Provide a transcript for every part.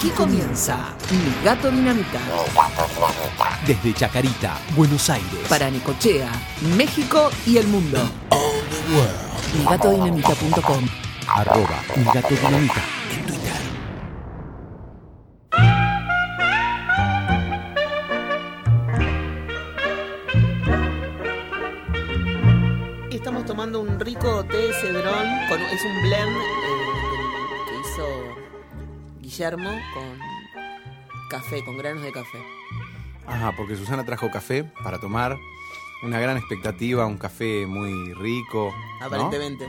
Aquí comienza Mi Gato Dinamita. Desde Chacarita, Buenos Aires. Para Necochea, México y el mundo. MiGatoDinamita.com Arroba Mi Gato Dinamita en Twitter. Estamos tomando un rico té cedrón, con, es un blend eh, que hizo Guillermo con café, con granos de café. Ajá, porque Susana trajo café para tomar. Una gran expectativa, un café muy rico. ¿no? Aparentemente.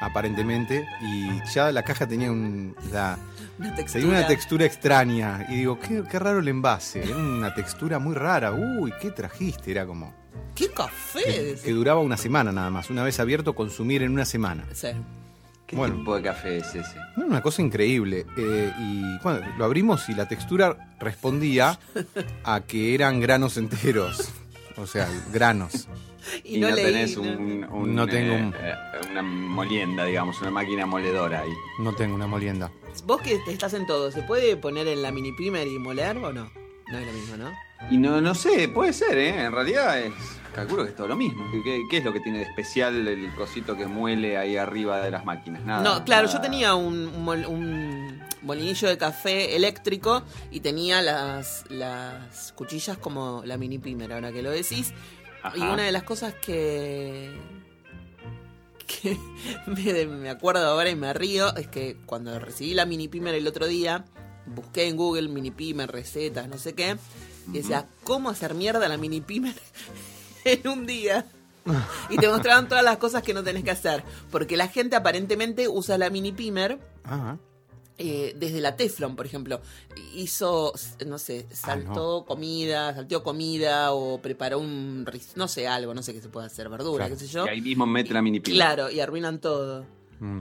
Aparentemente. Y ya la caja tenía un, la- Una textura. tenía una textura extraña. Y digo, qué, qué raro el envase. Era una textura muy rara. Uy, ¿qué trajiste? Era como. ¿Qué café? Que, que duraba una semana nada más. Una vez abierto, consumir en una semana. Sí. ¿Qué Bueno. tipo de café es ese? No, Una cosa increíble. Eh, y bueno, lo abrimos y la textura respondía a que eran granos enteros. O sea, granos. Y, Y, no, no, leí, tenés ¿no? un, No tengo un- eh, eh, una molienda, digamos, una máquina moledora ahí. No tengo una molienda. Vos que estás en todo, ¿se puede poner en la mini primer y moler o no? No es lo mismo, ¿no? Y no, no sé, puede ser, ¿eh? En realidad es, calculo que es todo lo mismo. ¿Qué, es lo que tiene de especial el cosito que muele ahí arriba de las máquinas? Nada. no, claro, yo tenía un, un un molinillo de café eléctrico y tenía las, las cuchillas como la mini primer, ahora que lo decís. Ajá. Y una de las cosas que, que me, me acuerdo ahora y me río es que cuando recibí la mini pimer el otro día, busqué en Google mini pimer, recetas, no sé qué, y decía, ¿cómo hacer mierda la mini pimer en un día? Y te mostraban todas las cosas que no tenés que hacer. Porque la gente aparentemente usa la mini pimer Ajá. eh, desde la Teflon, por ejemplo, hizo, no sé, saltó comida, salteó comida o preparó un, no sé, algo, no sé qué se puede hacer, verdura, Claro. qué sé yo. Y ahí mismo mete la mini pila. Claro, y arruinan todo. Mm,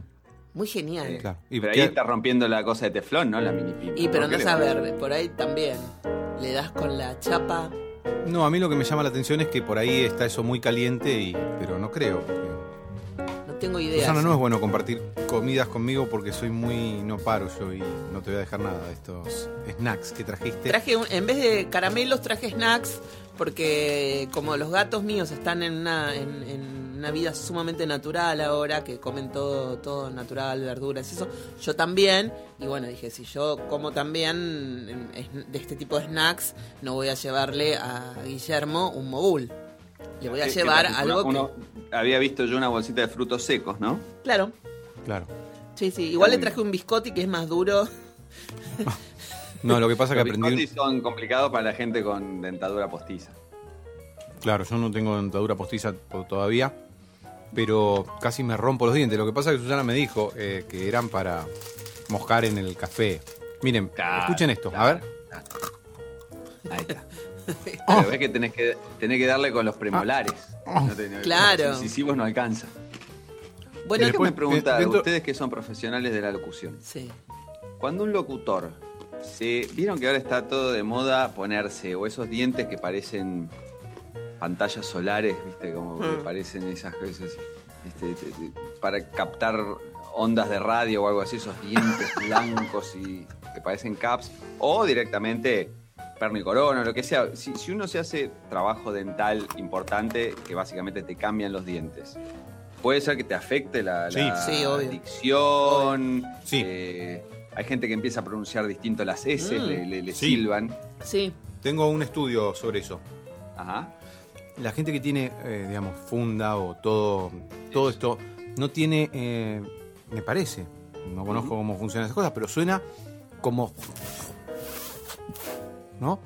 Muy genial. Claro. Y, Pero ahí está rompiendo la cosa de teflón, ¿no? La mini pila. Y pero ¿Por va? ver, por ahí también le das con la chapa. No, a mí lo que me llama la atención es que por ahí está eso muy caliente, y, pero no creo. No tengo idea. Susana, no es bueno compartir comidas conmigo porque soy muy. No paro yo y no te voy a dejar nada de estos snacks que trajiste. Traje, un- en vez de caramelos, traje snacks porque como los gatos míos están en una, en, en una vida sumamente natural ahora, que comen todo, todo natural, verduras y eso, yo también, y bueno, dije, si yo como también de este tipo de snacks, no voy a llevarle a Guillermo un mogul. Le voy a ¿Qué- qué llevar algo Uno- que... Había visto yo una bolsita de frutos secos, ¿no? Claro, Claro. sí, sí. Igual le traje un biscotti que es más duro. No, lo que pasa es que Los aprendí. son complicados para la gente con dentadura postiza. Claro, yo no tengo dentadura postiza to- todavía, pero casi me rompo los dientes. Lo que pasa es que Susana me dijo eh, que eran para mojar en el café. Miren, Claro, escuchen esto, a claro, ver. Ahí está. Pero ves que tenés que, tenés que darle con los premolares. No te- no- Claro. Los incisivos no alcanza. Bueno, Bueno, después- me pregunta, dentro- ustedes que son profesionales de la locución, sí. cuando un locutor se vieron que ahora está todo de moda ponerse o esos dientes que parecen pantallas solares, viste, como que Mm. parecen esas cosas este, te- te- para captar ondas de radio o algo así, esos dientes blancos y que parecen caps, o directamente perno y corona, lo que sea. Si, si uno se hace trabajo dental importante, que básicamente te cambian los dientes, puede ser que te afecte la, Sí. la Sí, dicción. Sí. eh, hay gente que empieza a pronunciar distinto las S, Mm. le, le- le Sí. silban. Sí. Tengo un estudio sobre eso. Ajá. La gente que tiene, eh, digamos, funda o todo, todo esto, no tiene, eh, me parece, no conozco cómo funcionan esas cosas, pero suena como... ¿No?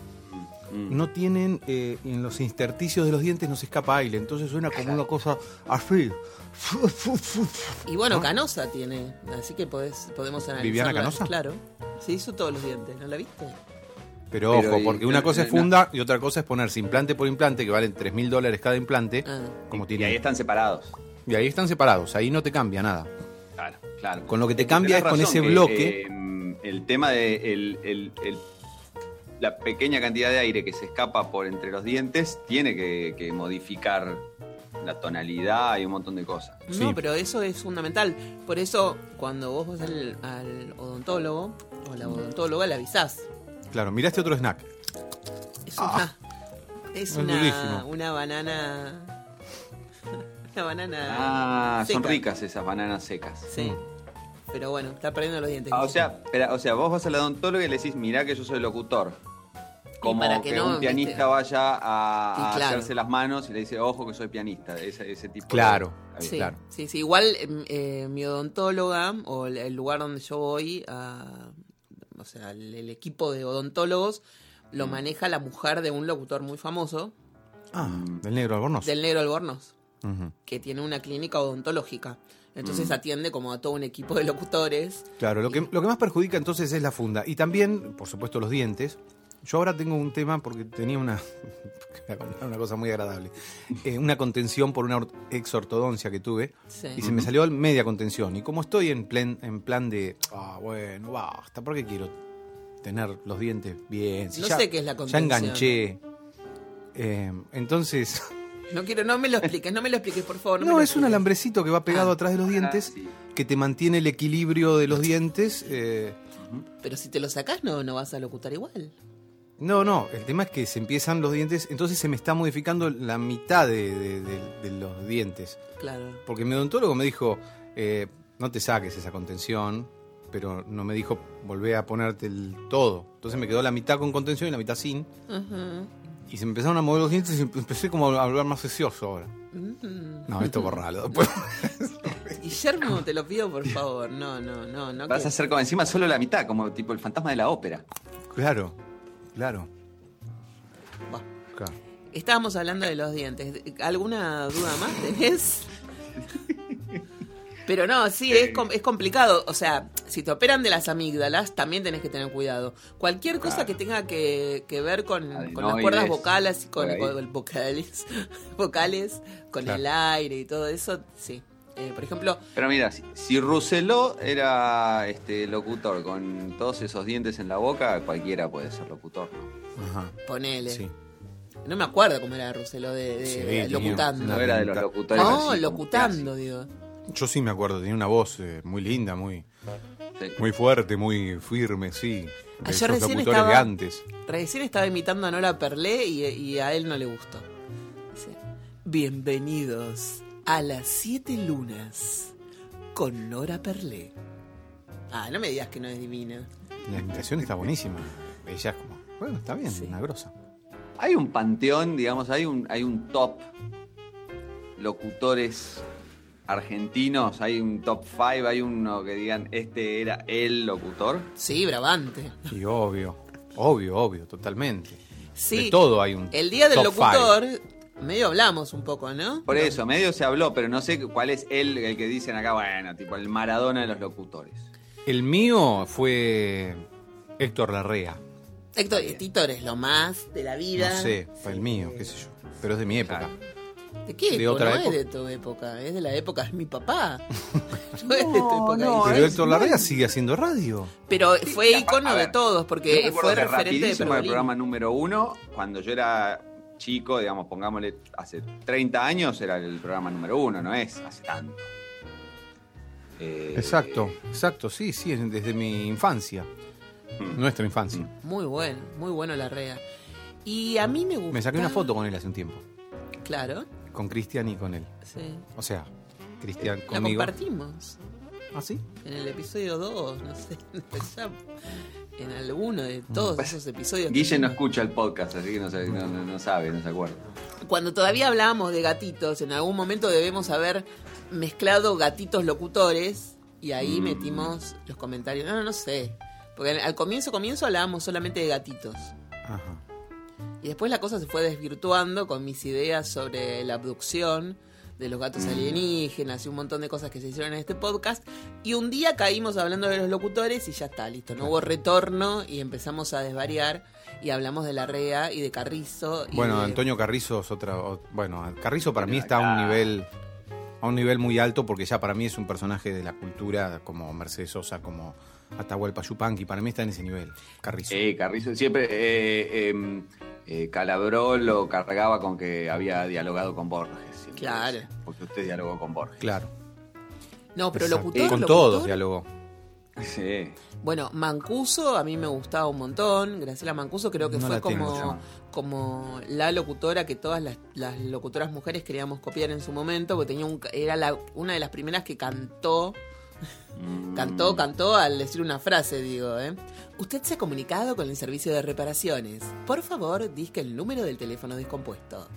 Mm. No tienen, eh, en los intersticios de los dientes no se escapa aire, entonces suena como una cosa así. Y bueno, Canosa tiene, así que podés, podemos analizar. ¿Viviana Canosa? Claro. Se hizo todos los dientes, ¿no la viste? Pero, Pero ojo, y- porque una no, cosa es no. funda y otra cosa es ponerse implante por implante, que valen 3 mil dólares cada implante, Ah. como Y tiene. ahí están separados. y ahí están separados, ahí no te cambia nada. Claro, claro. Con lo que te cambia es con ese que, bloque. eh, el tema de el- el- el- la pequeña cantidad de aire que se escapa por entre los dientes tiene que, que modificar la tonalidad y un montón de cosas. No, Sí. pero eso es fundamental. Por eso, cuando vos vas al, al odontólogo, o la odontóloga, le avisás. Claro, miraste otro snack. Es una, es es una, una banana. Una banana. Ah, son ricas esas bananas secas. Sí. Pero bueno, está perdiendo los dientes. Ah, o sea, o sea, vos vas al odontólogo y le decís, mirá que yo soy locutor. Como para que, que no, un pianista ¿viste? vaya a, a claro. hacerse las manos y le dice, ojo que soy pianista. Ese, ese tipo de- Claro. Ahí. Sí, claro. sí, sí. Igual em, eh, mi odontóloga o el, el lugar donde yo voy, a, o sea, el, el equipo de odontólogos Mm. lo maneja la mujer de un locutor muy famoso, Ah, del negro albornoz. del Negro Albornoz, que tiene una clínica odontológica. Mm. Entonces atiende como a todo un equipo de locutores. Claro, lo que, lo que más perjudica entonces es la funda. Y también, por supuesto, los dientes. Yo ahora tengo un tema porque tenía una. una cosa muy agradable. Eh, una contención por una or- exortodoncia que tuve. Sí. Y se me salió media contención. Y como estoy en, plen- en plan de. Ah, bueno, basta, ¿por qué quiero tener los dientes bien? Si No ya- sé qué es la Ya contención. enganché. Eh, entonces. No quiero, no me lo expliques, no me lo expliques, por favor. No, es un alambrecito que va pegado Ah. atrás de los dientes. sí. Que te mantiene el equilibrio de los dientes. eh, Pero si te lo sacás, no, no vas a locutar igual. No, no, el tema es que se empiezan los dientes, entonces se me está modificando la mitad de, de- de- de los dientes. Claro. Porque mi odontólogo me dijo, eh, no te saques esa contención, pero no me dijo, volvé a ponerte el todo. Entonces me quedó la mitad con contención y la mitad sin. Y se me empezaron a mover los dientes y empecé como a hablar más ocioso ahora. No, esto borralo. después. Guillermo, te lo pido por favor. No, no, no, no. Vas que- a hacer como encima solo la mitad, como tipo el fantasma de la ópera. claro, claro. Buah. claro. Estábamos hablando de los dientes. ¿Alguna duda más tenés? Pero no, sí, es, com- es complicado. O sea, si te operan de las amígdalas, también tenés que tener cuidado. Cualquier cosa Claro. que tenga que, que ver con, con las cuerdas vocales, con, con- vocales, vocales, con Claro. el aire y todo eso, sí. Eh, por ejemplo, Pero mira, si, si Rousselot era este locutor con todos esos dientes en la boca, cualquiera puede ser locutor, ¿no? Ajá. ponele. Sí. No me acuerdo cómo era Ruselo de, de- Sí, de tenía locutando. No era de los locutores. No, así como locutando, digo. Yo sí me acuerdo, tenía una voz eh, muy linda, muy. Sí. muy fuerte, muy firme, sí. De Ayer esos recién locutores estaba- de antes. Recién estaba imitando a Nora Perlé y, y a él no le gustó. Dice, bienvenidos a las siete lunas con Nora Perlé. Ah, no me digas que no es divina. La imitación está buenísima. Ella es como, bueno, está bien, Sí. una grosa. Hay un panteón, digamos, hay un, hay un top locutores argentinos, hay un top 5, hay uno que digan, este era el locutor. Sí, Brabante. Y obvio, obvio, obvio, totalmente. Sí. De todo hay un El día del top locutor, medio hablamos un poco, ¿no? Por eso, medio se habló, pero no sé cuál es el, el que dicen acá, bueno, tipo el Maradona de los locutores. El mío fue Héctor Larrea. Héctor, Titor es lo más de la vida. No sé, fue el mío, qué sé yo. Pero es de mi época. Claro. ¿De qué De época? otra no época. es de tu época, es de la época de mi papá. no es de tu época. no. Pero es- Héctor Larrea sigue haciendo radio. Pero Sí, fue a- icono de todos, porque fue que referente de rapidísimo el Pergolini. programa número uno, cuando yo era chico, digamos, pongámosle, hace 30 años era el programa número uno, no es hace tanto. Eh, Exacto, exacto, sí, sí, es desde mi infancia. Mm. Nuestra infancia. Muy bueno, muy bueno la rea. Y a mí me gusta. Me saqué una foto con él hace un tiempo. Claro, Con Cristian y con él. sí. O sea, Cristian La conmigo. compartimos ¿Ah, sí? en el episodio 2, no sé, en alguno de todos esos episodios. Guille no escucha el podcast, así que no, sabe- no, no- no sabe, no se acuerda. Cuando todavía hablábamos de gatitos, en algún momento debemos haber mezclado gatitos locutores y ahí Mm. metimos los comentarios. No, no, no sé. Porque al- al comienzo, comienzo hablábamos solamente de gatitos. Ajá. Y después la cosa se fue desvirtuando con mis ideas sobre la abducción de los gatos alienígenas y un montón de cosas que se hicieron en este podcast. Y un día caímos hablando de los locutores y ya está, listo. No hubo retorno y empezamos a desvariar y hablamos de la REA y de Carrizo. y Bueno, de- Antonio Carrizo es otra. o- Bueno, Carrizo para mí está a un nivel a un nivel muy alto porque ya para mí es un personaje de la cultura como Mercedes Sosa, como Atahualpa Yupanqui. Para mí está en ese nivel, Carrizo. Eh, Carrizo siempre eh, eh, eh, Calabró lo cargaba con que había dialogado con Borges. Claro. Porque usted dialogó con Borges. Claro. No, pero Exacto. locutor. Con locutor, todos dialogó. Sí. Bueno, Mancuso a mí me gustaba un montón. Graciela Mancuso creo que No fue tengo como, como la locutora que todas las, las locutoras mujeres queríamos copiar en su momento, porque tenía un, ca- era la- una de las primeras que cantó, Mm. cantó, cantó al decir una frase, digo, ¿eh? Usted se ha comunicado con el servicio de reparaciones. Por favor, disque el número del teléfono descompuesto.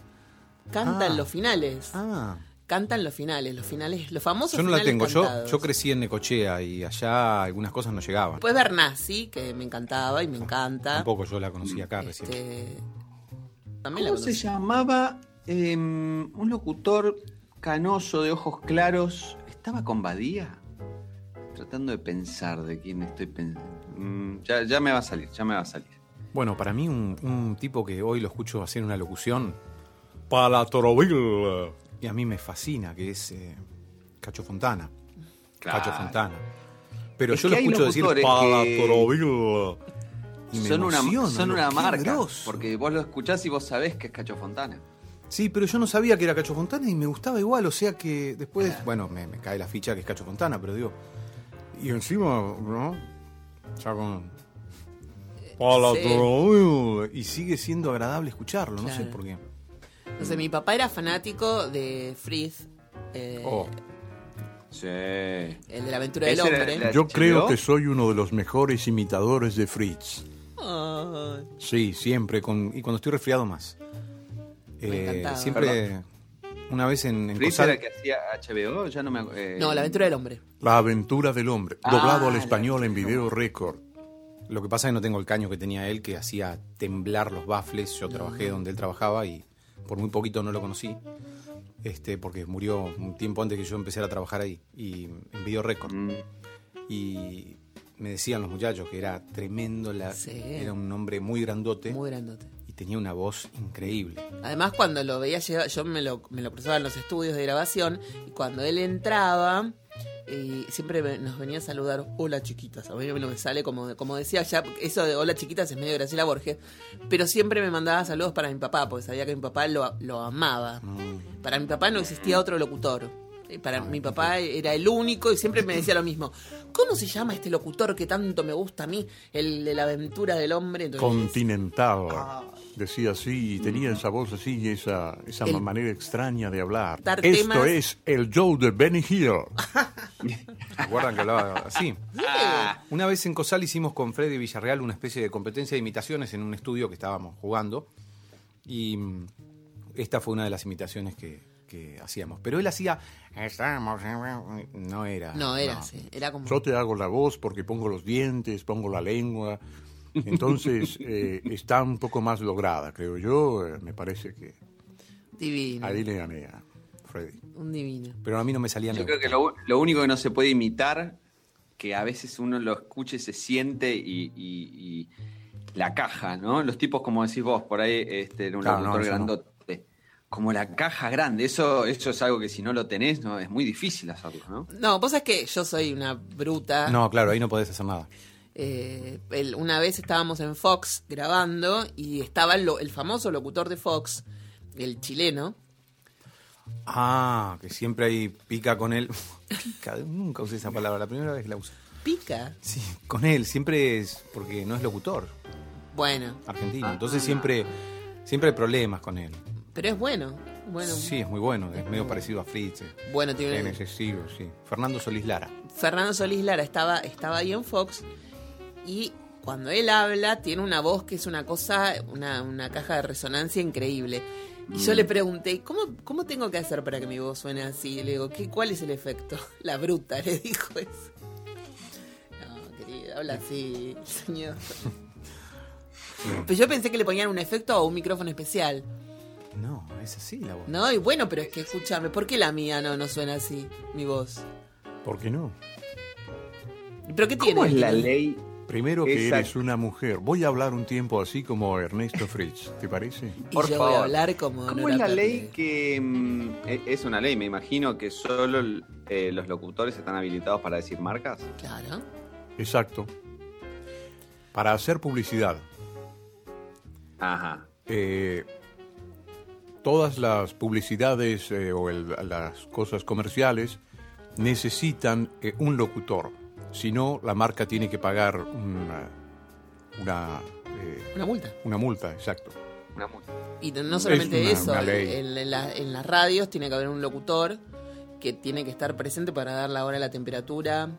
Cantan Ah. los finales. Ah, Cantan los finales, los finales, los famosos yo no la tengo. Yo, cantados. yo crecí en Necochea y allá algunas cosas no llegaban. Después Bernasi, que me encantaba y me encanta. Tampoco yo la conocí acá recién. Este, también la ¿Cómo se llamaba em, un locutor canoso de ojos claros? ¿Estaba con Badía? Tratando de pensar de quién estoy pensando. Mm, ya, ya me va a salir, ya me va a salir. Bueno, para mí un, un tipo que hoy lo escucho hacer una locución, Palatroville, y a mí me fascina, que es eh, Cacho Fontana. Claro. Cacho Fontana. Pero Es yo que lo escucho decir Palatroville. Y me Son una, son ¿no? una marca, grosso. porque vos lo escuchás y vos sabés que es Cacho Fontana. Sí, pero yo no sabía que era Cacho Fontana y me gustaba igual, o sea que después, bueno, me, me cae la ficha que es Cacho Fontana, pero digo, y encima, ¿no? Ya con... Palatroville, Y sigue siendo agradable escucharlo, no sé por qué. No sé, mi papá era fanático de Fritz, eh, Oh. Sí. el de la aventura del hombre. la- Yo creo que soy uno de los mejores imitadores de Fritz. Ay, Sí, siempre, con, y cuando estoy resfriado más. Me Eh, encantaba. siempre, una vez en, en Fritz Cosal- era el que hacía HBO, ya no me eh, no, la aventura del hombre. La aventura del hombre, Ah, doblado al español en video récord. Lo que pasa es que no tengo el caño que tenía él, que hacía temblar los baffles. Yo trabajé donde él trabajaba y por muy poquito no lo conocí. Este, porque murió un tiempo antes que yo empezara a trabajar ahí, y en Video Record. Mm. Y me decían los muchachos que era tremendo, la, Sí. era un hombre muy grandote Muy grandote. y tenía una voz increíble. Además, cuando lo veía llegar, yo me lo, me lo cruzaba en los estudios de grabación y cuando él entraba, y siempre me- nos venía a saludar, hola chiquitas. A mí me sale como, como decía ya, eso de hola chiquitas es medio Graciela Borges, pero siempre me mandaba saludos para mi papá, porque sabía que mi papá lo, lo amaba. Para mi papá no existía otro locutor. Para mi papá era el único y siempre me decía lo mismo. ¿Cómo se llama este locutor que tanto me gusta a mí? El de la aventura del hombre. Entonces, Continental. Decía así, y tenía esa voz así y esa, esa El- manera extraña de hablar. Esto temas- es el Joe de Benny Hill. ¿Se acuerdan que hablaba así? Ah, Una vez en Cosal hicimos con Freddy Villarreal una especie de competencia de imitaciones en un estudio que estábamos jugando. Y mm, esta fue una de las imitaciones que, que hacíamos. Pero él hacía. "Estamos en-". No era. no, era así. Era como... Yo te hago la voz porque pongo los dientes, pongo la lengua. Entonces eh, está un poco más lograda, creo yo. Eh, me parece que Divino. ahí le gané a Freddy. Un divino. Pero a mí no me salían yo creo que lo, lo único que no se puede imitar, que a veces uno lo escucha y se siente y, y- y la caja, ¿no? Los tipos, como decís vos, por ahí, este, era un Claro, no, locutor no. grandote. Como la caja grande, eso, eso es algo que si no lo tenés, no es muy difícil hacerlo, ¿no? No, vos sabés que yo soy una bruta. No, claro, ahí no podés hacer nada. Eh, el- una vez estábamos en Fox grabando y estaba el, lo- el famoso locutor de Fox, el chileno. Ah, que siempre ahí pica con él. Pica, nunca usé esa palabra, la primera vez que la uso. Pica. Sí, con él, siempre es porque no es locutor Bueno, argentino. Entonces siempre, siempre hay problemas con él. Pero es bueno. Bueno, Sí, es muy bueno, es medio parecido a Fritz. eh, bueno En tiene. ese siglo, sí. Fernando Solís Lara. Fernando Solís Lara estaba, estaba ahí en Fox y cuando él habla tiene una voz que es una cosa, una, una caja de resonancia increíble. Y yo le pregunté, ¿cómo, ¿cómo tengo que hacer para que mi voz suene así? Y le digo, ¿qué, ¿cuál es el efecto? La bruta, le dijo eso. No, querida, habla así, señor. Pero yo pensé que le ponían un efecto o un micrófono especial. No, es así la voz. No, y bueno, pero es que escúchame, ¿por qué la mía no, no suena así, mi voz? ¿Por qué no? ¿Pero qué tiene? ¿Cómo es la ley? Primero que eres una mujer. Voy a hablar un tiempo así como Ernesto Fritz, ¿te parece? Y Por yo voy a favor. hablar como ¿Cómo es la ley que mm, e- es una ley? Me imagino que solo eh, los locutores están habilitados para decir marcas. Claro. Exacto. Para hacer publicidad, Ajá. eh, todas las publicidades eh, o el- las cosas comerciales necesitan eh, un locutor. Si no, la marca tiene que pagar una, una, eh, Una multa. una multa, exacto. Una multa. Y no solamente una- eso, una. En, en la- en las radios tiene que haber un locutor que tiene que estar presente para dar la hora, la temperatura.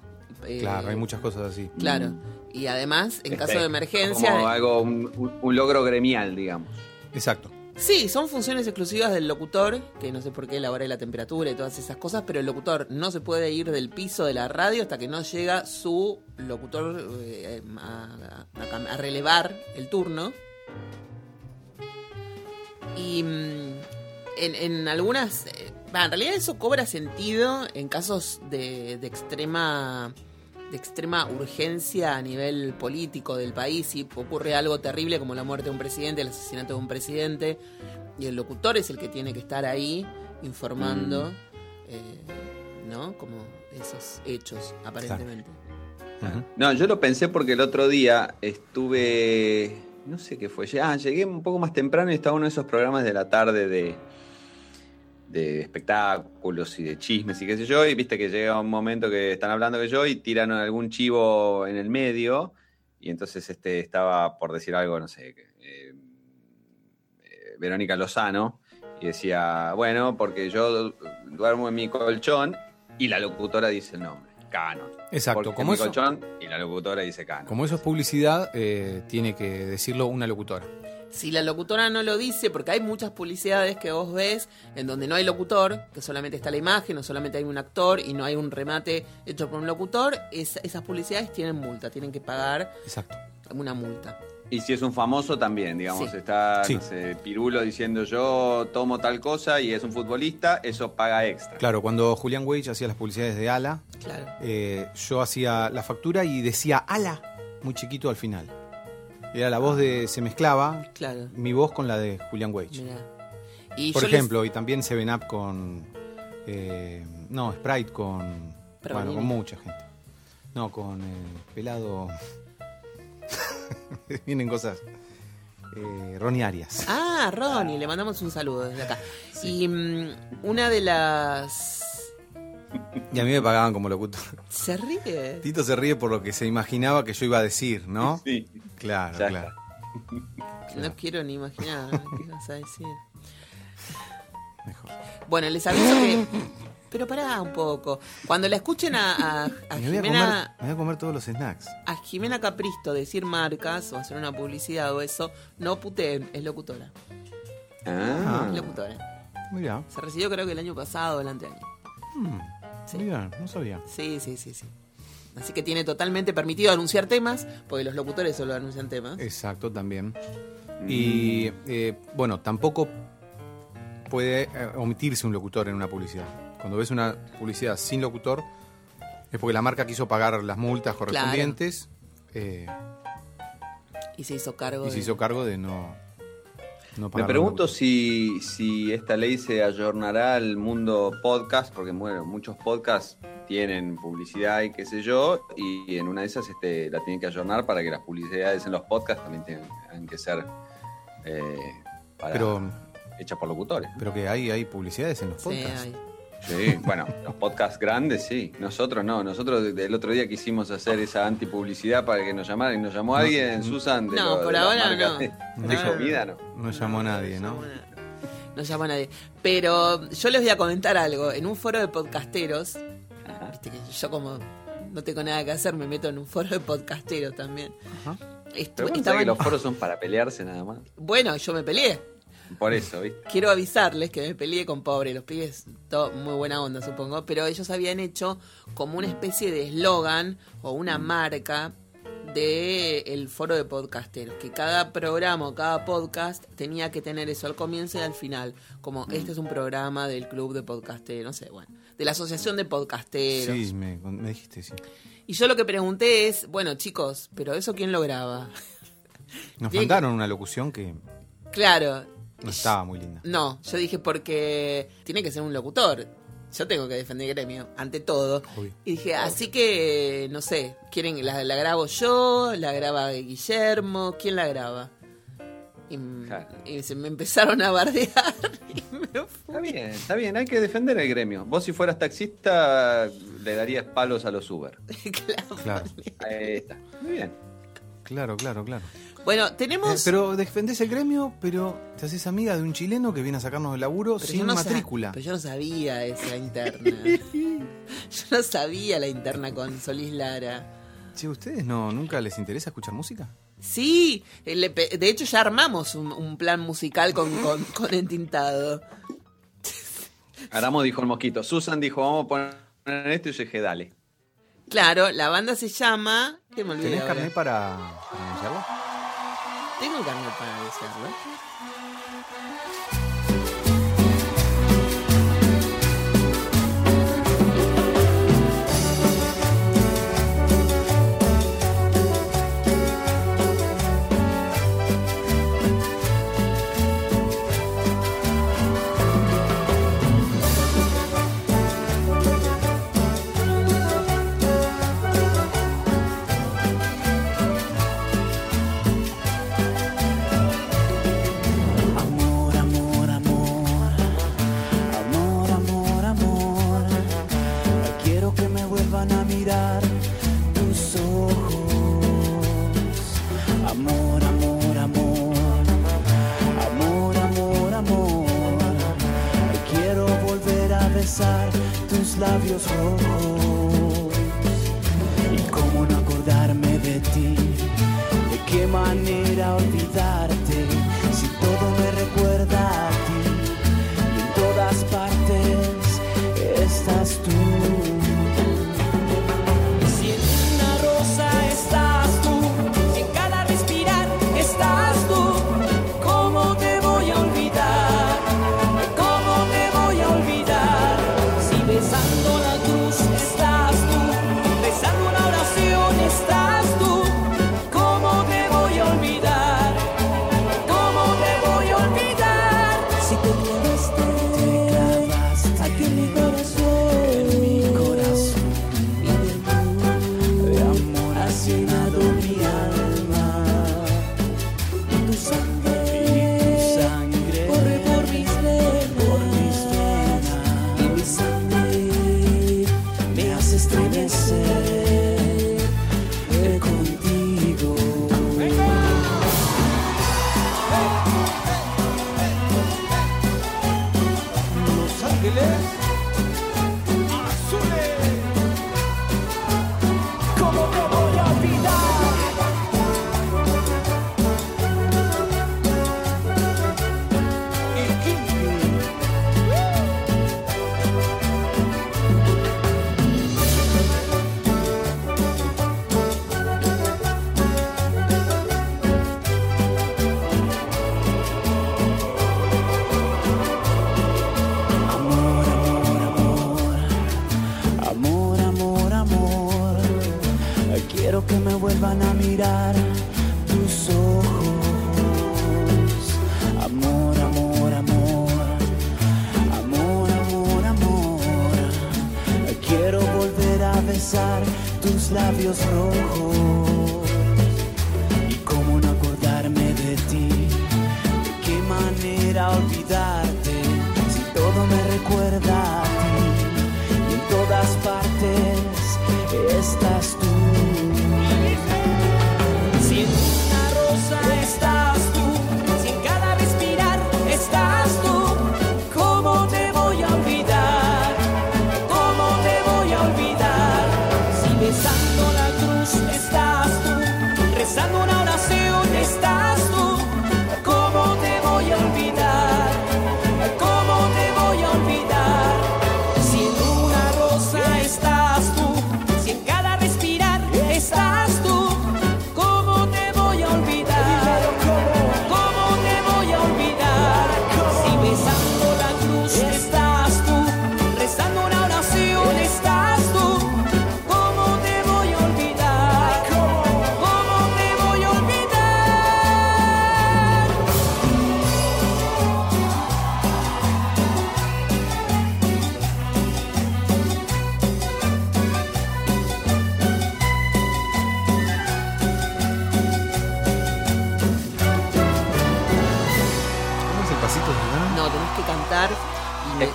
eh, Claro, hay muchas cosas así. Claro. Y además, en caso de emergencia. Como algo, un logro gremial, digamos. Exacto. Sí, son funciones exclusivas del locutor, que no sé por qué la hora y la temperatura y todas esas cosas, pero el locutor no se puede ir del piso de la radio hasta que no llega su locutor eh, a, a- relevar el turno. Y mm, en, en algunas... eh, en realidad eso cobra sentido en casos de, de extrema de extrema urgencia a nivel político del país si ocurre algo terrible como la muerte de un presidente, el asesinato de un presidente y el locutor es el que tiene que estar ahí informando, eh, ¿no? Como esos hechos aparentemente. No, yo lo pensé porque el otro día estuve. No sé qué fue. Ah, llegué un poco más temprano y estaba uno de esos programas de la tarde de, de espectáculos y de chismes y qué sé yo. Y viste que llega un momento que están hablando que yo y tiran algún chivo en el medio. Y entonces este estaba por decir algo, no sé, eh, eh, Verónica Lozano. Y decía, bueno, porque yo duermo en mi colchón y la locutora dice el nombre, Canon. Exacto. Porque Como mi eso, colchón y la locutora dice Canon. como eso es publicidad, eh, tiene que decirlo una locutora. Si la locutora no lo dice, porque hay muchas publicidades que vos ves en donde no hay locutor, que solamente está la imagen, o solamente hay un actor y no hay un remate hecho por un locutor, es- esas publicidades tienen multa, tienen que pagar Exacto. una multa. Y si es un famoso también, digamos, Sí. está, Sí. no sé, Pirulo diciendo yo tomo tal cosa y es un futbolista, eso paga extra. Claro, cuando Julián Wage hacía las publicidades de Ala, Claro. eh, yo hacía la factura y decía Ala muy chiquito al final. Era la voz de. Se mezclaba Claro. mi voz con la de Julián Wage. Y Por les- ejemplo, y también Seven Up con. eh, no, Sprite con. Bueno, con mucha gente. No, con eh, Pelado. Vienen cosas. Eh, Ronnie Arias. Ah, Ronnie, le mandamos un saludo desde acá. Y mm, una de las... Y a mí me pagaban como locutor. ¿Se ríe? Tito se ríe por lo que se imaginaba que yo iba a decir, ¿no? Sí. Claro, Ya claro. No quiero ni imaginar qué vas a decir. Mejor. Bueno, les aviso que... Pero pará un poco. Cuando la escuchen a, a- a Me voy, a comer, Jimena... me voy a comer todos los snacks. a Jimena Capristo decir marcas o hacer una publicidad o eso, no puteen, es locutora. Ah. Es locutora. Mira, Se recibió creo que el año pasado o el anteaño. Sí. mira, no sabía. Sí, sí, sí, sí. Así que tiene totalmente permitido anunciar temas, porque los locutores solo anuncian temas. Exacto, también. Y eh, bueno, tampoco puede eh, omitirse un locutor en una publicidad. Cuando ves una publicidad sin locutor, es porque la marca quiso pagar las multas correspondientes eh, Y se hizo cargo y se hizo cargo de no, no Me pregunto si, si esta ley se ayornará al mundo podcast, porque bueno, muchos podcasts tienen publicidad y qué sé yo, y en una de esas este, la tienen que ayornar para que las publicidades en los podcasts también tengan que ser eh, para- Pero, hechas por locutores. pero que hay, hay publicidades en los Sí, podcasts. hay. Sí, bueno, los podcasts grandes sí, nosotros no, nosotros de- el otro día quisimos hacer esa antipublicidad para que nos llamaran y nos llamó alguien, Susan, de, No, lo- de por las ahora no. de, de no, comida, ¿no? No llamó a nadie, ¿no? No llama a nadie. Pero yo les voy a comentar algo. En un foro de podcasteros, viste que yo como no tengo nada que hacer, me meto en un foro de podcasteros también. Ajá. Estu- Pero bueno, ¿sabes estaban- que los foros son para pelearse nada más. Bueno, yo me peleé. Por eso, ¿viste? Quiero avisarles que me peleé con Pobre, los pibes, todo muy buena onda supongo, pero ellos habían hecho como una especie de eslogan o una marca de el foro de podcasteros, que cada programa o cada podcast tenía que tener eso al comienzo y al final, como este es un programa del club de podcasteros, no sé, bueno, de la asociación de podcasteros. Sí, me, me dijiste, sí. Y yo lo que pregunté es, bueno chicos, pero eso quién lo graba? Nos mandaron una locución que Claro, no estaba muy linda. No, yo dije porque tiene que ser un locutor. Yo tengo que defender el gremio, ante todo. Y dije, así que, no sé, ¿quieren la, grabo yo? ¿La graba Guillermo? ¿Quién la graba? Y, y, se me empezaron a bardear. Y me fui. Está bien, está bien, hay que defender el gremio. Vos si fueras taxista le darías palos a los Uber. claro. está. Muy bien. Claro, claro, claro. Bueno, tenemos. Eh, pero defendés el gremio, pero te haces amiga de un chileno que viene a sacarnos el laburo pero sin matrícula. Pero yo no sabía esa interna. yo no sabía la interna con Solís Lara. Che, ¿ustedes no, nunca les interesa escuchar música? Sí, eh, de hecho ya armamos un, plan musical con, con, con entintado. Aramo dijo el mosquito. Susan dijo, vamos a poner esto y yo dije, dale. Claro, la banda se llama. Me ¿Tenés carnet para anunciarlo? Tem um no meu pai na?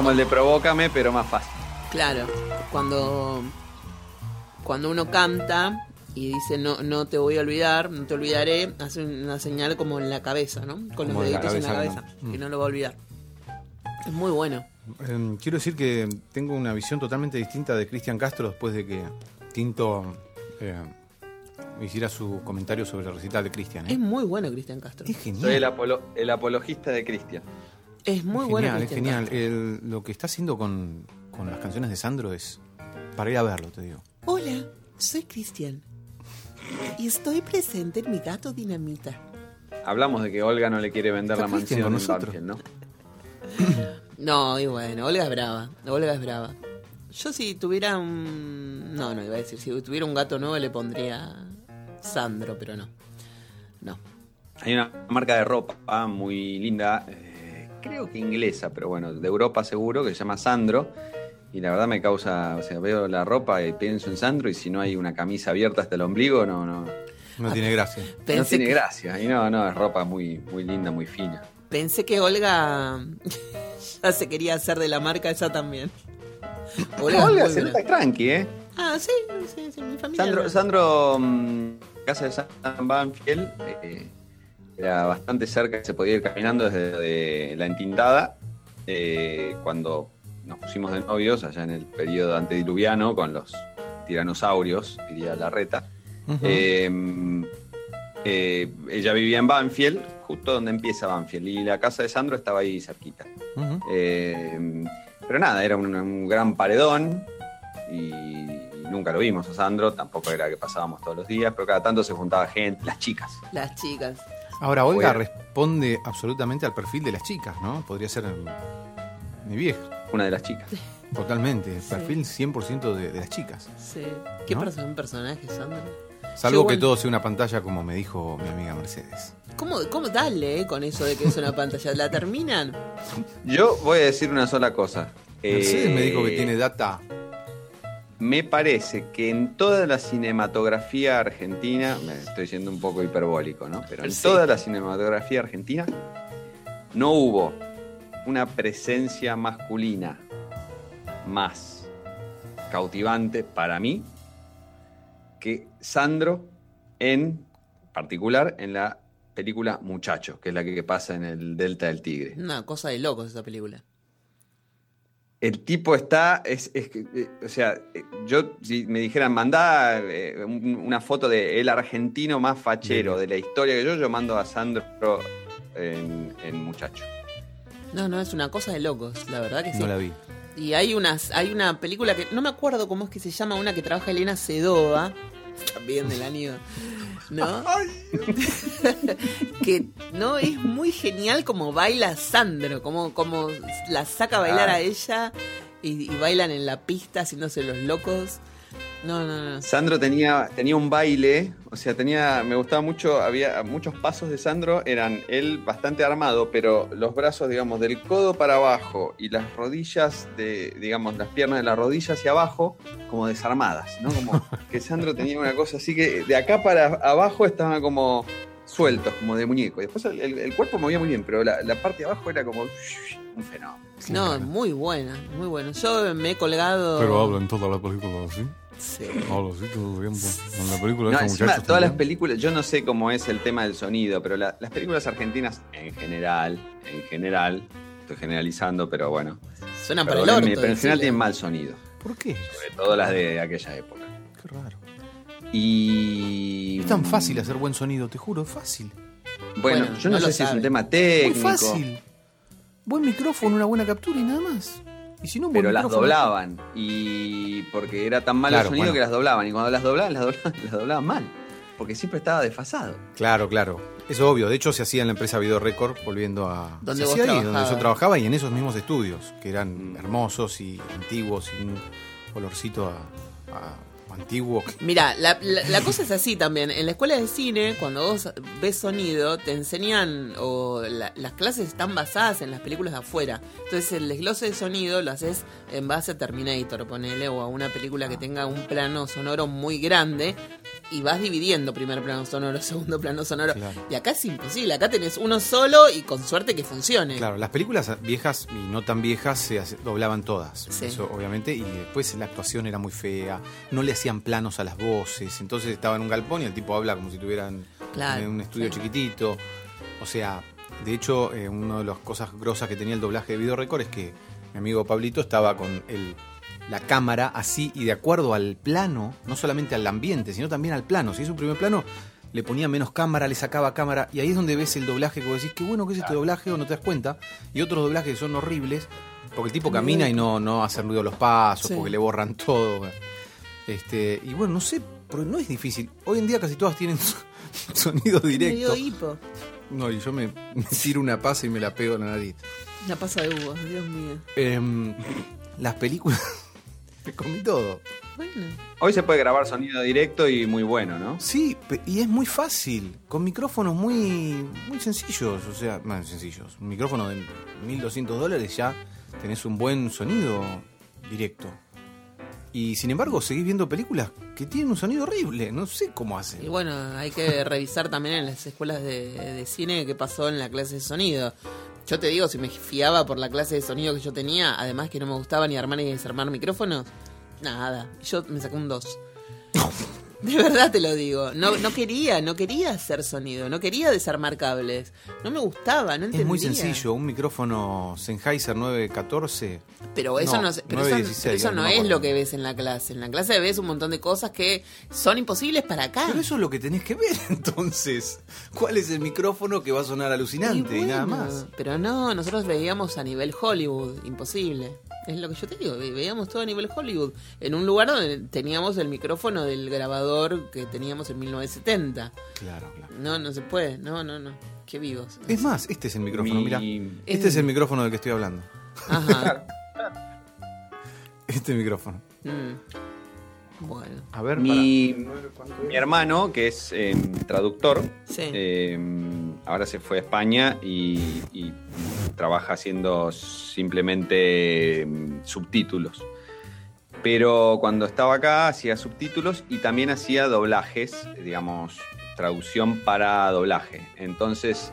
Como el de Provócame, pero más fácil. Claro, cuando, cuando uno canta y dice no, no te voy a olvidar, no te olvidaré, hace una señal como en la cabeza, ¿no? Con Como los en la deditos en la cabeza, que no lo va a olvidar. Es muy bueno. Eh, quiero decir que tengo una visión totalmente distinta de Cristian Castro después de que Tinto eh, hiciera su comentario sobre el recital de Cristian. ¿eh? Es muy bueno Cristian Castro. Es genial. Soy el, apolo- el apologista de Cristian. Es muy bueno genial, es genial. El- lo que está haciendo con, con las canciones de Sandro es para ir a verlo, te digo. Hola, soy Cristian. Y estoy presente en mi gato dinamita. Hablamos de que Olga no le quiere vender Está la mansión con en nosotros. Banfield, ¿no? No, y bueno, Olga es brava. Olga es brava. Yo si tuviera un... No, no, iba a decir, si tuviera un gato nuevo le pondría Sandro, pero no. No. Hay una marca de ropa muy linda, eh, creo que inglesa, pero bueno, de Europa seguro, que se llama Sandro. Y la verdad me causa, o sea, veo la ropa y pienso en Sandro y si no hay una camisa abierta hasta el ombligo, no, no, No tiene gracia. no tiene que, gracia. Y no, no, es ropa muy, muy linda, muy fina. pensé que Olga ya se quería hacer de la marca esa también. Olga, Olga se nota tranqui, ¿eh? Ah, sí, sí, sí, mi familia. Sandro, no. Sandro mm, casa de San Banfield, eh, era bastante cerca, se podía ir caminando desde de la entintada, eh, cuando nos pusimos de novios, allá en el periodo antediluviano, con los tiranosaurios, diría la reta. Eh, eh, ella vivía en Banfield, justo donde empieza Banfield, y la casa de Sandro estaba ahí cerquita. Eh, pero nada, era un, un gran paredón y nunca lo vimos a Sandro, tampoco era que pasábamos todos los días, pero cada tanto se juntaba gente, las chicas. Las chicas. Ahora, Olga responde absolutamente al perfil de las chicas, ¿no? Podría ser mm, mi vieja, Una de las chicas. totalmente. Perfil 100% de, de las chicas. Sí. ¿Qué ¿No? perso- un personaje, Sandro? Salvo Yo que igual- todo sea una pantalla, como me dijo mi amiga Mercedes. ¿Cómo, cómo dale eh, con eso de que es una pantalla? ¿La terminan? Yo voy a decir una sola cosa. Mercedes Eh, me dijo que tiene data. Me parece que en toda la cinematografía argentina, me estoy siendo un poco hiperbólico, ¿no? Pero en Sí. toda la cinematografía argentina no hubo una presencia masculina más cautivante para mí que Sandro en particular en la película Muchacho, que es la que pasa en el Delta del Tigre. Una cosa de locos esa película. El tipo está, es, es que, eh, o sea, eh, yo si me dijeran, mandá eh, un- una foto de el argentino más fachero de la historia que yo, yo mando a Sandro en, en Muchacho. No, no, es una cosa de locos, la verdad que sí. No la vi. Y hay unas, hay una película que no me acuerdo cómo es que se llama, una que trabaja Elena Sedova, también del año, ¿no? que no es muy genial como baila Sandro, como, como la saca a bailar a ella y, y bailan en la pista haciéndose los locos. No, no, no. Sandro tenía, tenía un baile, o sea, tenía, me gustaba mucho, había muchos pasos de Sandro, eran él bastante armado, pero los brazos, digamos, del codo para abajo y las rodillas, de, digamos, las piernas de la rodilla hacia abajo, como desarmadas, ¿no? Como que Sandro tenía una cosa así que de acá para abajo estaban como sueltos, como de muñeco. Y después el, el- el cuerpo movía muy bien, pero la, la parte de abajo era como un fenómeno. No, muy buena, muy buena. Yo me he colgado. Pero hablan todas las películas así. Sí. Habla así todo el tiempo. En la película No, esta encima, muchacha todas las películas, yo no sé cómo es el tema del sonido, pero la- las películas argentinas en general, en general, estoy generalizando, pero bueno, Suenan para el orto. pero en general tienen mal sonido, ¿Por qué? sobre todo las de aquella época. Qué raro. Y Es tan fácil hacer buen sonido, te juro, es fácil. Bueno, Bueno, yo no, no sé si es un tema Muy técnico, fácil. Buen micrófono, una buena captura y nada más. Y si no, un pero las doblaban y porque era tan malo Claro, el sonido bueno. que las doblaban y cuando las doblaban, las doblaban, las doblaban mal, porque siempre estaba desfasado. Claro, claro. Es obvio. De hecho, se hacía en la empresa Video Record, volviendo a. Donde se vos hacía ahí, donde trabajabas. yo trabajaba y en esos mismos estudios, que eran Mm. hermosos y antiguos y un olorcito a, a- antiguo. Mira, la, la- la cosa es así también. En la escuela de cine, cuando vos ves sonido, te enseñan, o la- las clases están basadas en las películas de afuera. Entonces el desglose de sonido lo haces en base a Terminator, ponele, o a una película que tenga un plano sonoro muy grande. Y vas dividiendo primer plano sonoro, segundo plano sonoro. Claro. Y acá es imposible, acá tenés uno solo y con suerte que funcione. Claro, las películas viejas y no tan viejas se doblaban todas, Sí. eso obviamente, y después la actuación era muy fea, no le hacían planos a las voces, entonces estaba en un galpón y el tipo habla como si tuvieran Claro, en un estudio chiquitito. O sea, de hecho, eh, una de las cosas grosas que tenía el doblaje de Video Record es que mi amigo Pablito estaba con el, la cámara así y de acuerdo al plano, no solamente al ambiente, sino también al plano. Si es un primer plano, le ponía menos cámara, le sacaba cámara, y ahí es donde ves el doblaje que vos decís, qué bueno que es este doblaje o no te das cuenta. Y otros doblajes que son horribles, porque el tipo camina y no, no hace ruido los pasos, Sí. porque le borran todo. Este, y bueno, no sé, porque no es difícil. Hoy en día casi todas tienen sonido Me dio directo. hipo. No, y yo me, me tiro una pasa y me la pego en la nariz. La pasa de uvas, Dios mío. Em, las películas. Me comí todo. Bueno, Hoy se puede grabar sonido directo y muy bueno, ¿no? Sí, y es muy fácil. Con micrófonos muy, muy sencillos. O sea, más sencillos. Un micrófono de 1200 dólares ya tenés un buen sonido directo. Y sin embargo, seguís viendo películas que tienen un sonido horrible. No sé cómo y hacen. bueno, hay que revisar también en las escuelas de, de cine qué pasó en la clase de sonido. Yo te digo, si me fiaba por la clase de sonido que yo tenía, además que no me gustaba ni armar ni desarmar micrófonos, nada. Yo me saqué un 2. De verdad te lo digo. No, no quería, no quería hacer sonido, no quería desarmar cables. No me gustaba, no entendía. Es muy sencillo. Un micrófono Sennheiser 914. Pero eso No, no, pero eso, 9.16, pero eso no es lo que ves en la clase. En la clase ves un montón de cosas que son imposibles para acá. Pero eso es lo que tenés que ver entonces. ¿Cuál es el micrófono que va a sonar alucinante y, nada más? Pero no, nosotros veíamos a nivel Hollywood, imposible. Es lo que yo te digo, ve- veíamos todo a nivel Hollywood. En un lugar donde teníamos el micrófono del grabador que teníamos en 1970. Claro, claro. No, no se puede, no, no, no. Qué vivos. Es más, este es el micrófono, Mi- mira. Es- Este es el micrófono del que estoy hablando. Ajá. Este micrófono. Mm. Bueno, A ver, Mi, mi hermano, que es eh, traductor, sí. eh, ahora se fue a España y, y trabaja haciendo simplemente mm, subtítulos. Pero cuando estaba acá hacía subtítulos y también hacía doblajes, digamos, traducción para doblaje. Entonces,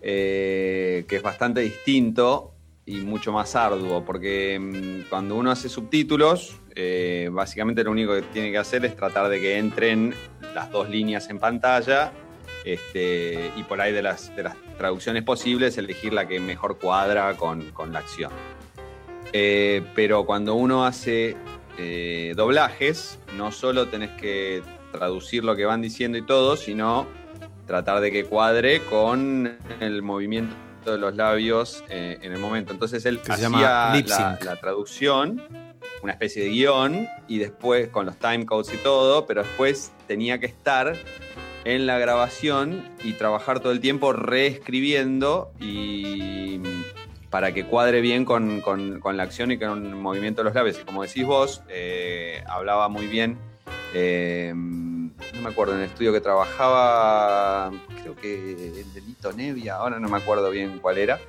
eh, que es bastante distinto y mucho más arduo, porque mm, cuando uno hace subtítulos, eh, básicamente lo único que tiene que hacer es tratar de que entren las dos líneas en pantalla este, y por ahí de las, traducciones posibles elegir la que mejor cuadra con, con la acción. Eh, pero cuando uno hace eh, doblajes, no solo tenés que traducir lo que van diciendo y todo, sino tratar de que cuadre con el movimiento de los labios eh, en el momento. Entonces él hacía llama la, la traducción, una especie de guion, y después con los timecodes y todo, pero después tenía que estar en la grabación y trabajar todo el tiempo reescribiendo y para que cuadre bien con, con- con la acción y con el movimiento de los labios. Y como decís vos, eh, hablaba muy bien, eh, no me acuerdo, en el estudio que trabajaba, creo que el delito Nevia, ahora no me acuerdo bien cuál era,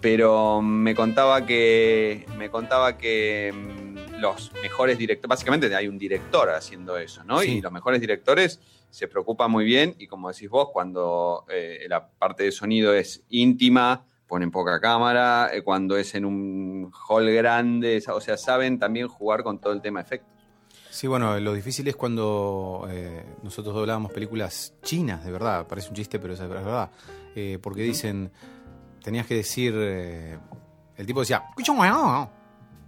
pero me contaba que, me contaba que mm, los mejores directores, básicamente hay un director haciendo eso, ¿no? Sí. Y los mejores directores se preocupan muy bien y como decís vos, cuando eh, la parte de sonido es íntima, ponen poca cámara, eh, cuando es en un hall grande, o sea, saben también jugar con todo el tema de efectos. Sí, bueno, lo difícil es cuando eh, nosotros doblábamos películas chinas, de verdad, parece un chiste, pero es es verdad. Eh, porque dicen, tenías que decir, eh, el tipo decía,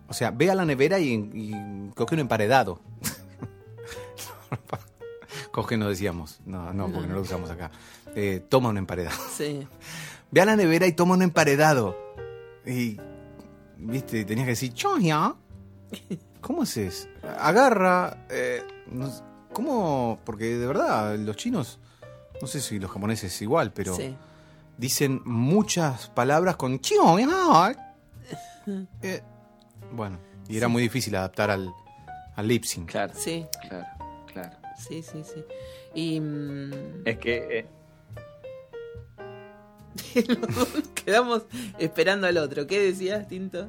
o sea, ve a la nevera y, y coge un emparedado. coge no decíamos, no, no, porque no lo usamos acá. Eh, toma un emparedado. Sí. Ve a la nevera y toma un emparedado. Y, viste, tenías que decir, "Choya". ¿Cómo haces? Agarra. eh, no ¿Cómo? Porque de verdad, los chinos, no sé si los japoneses igual, pero sí. dicen muchas palabras con. Eh, bueno, y era muy difícil adaptar al, al lip sync. Claro, Sí, claro, claro. sí, sí, sí. Y mm, Es que eh, quedamos esperando al otro. ¿Qué decías, Tinto?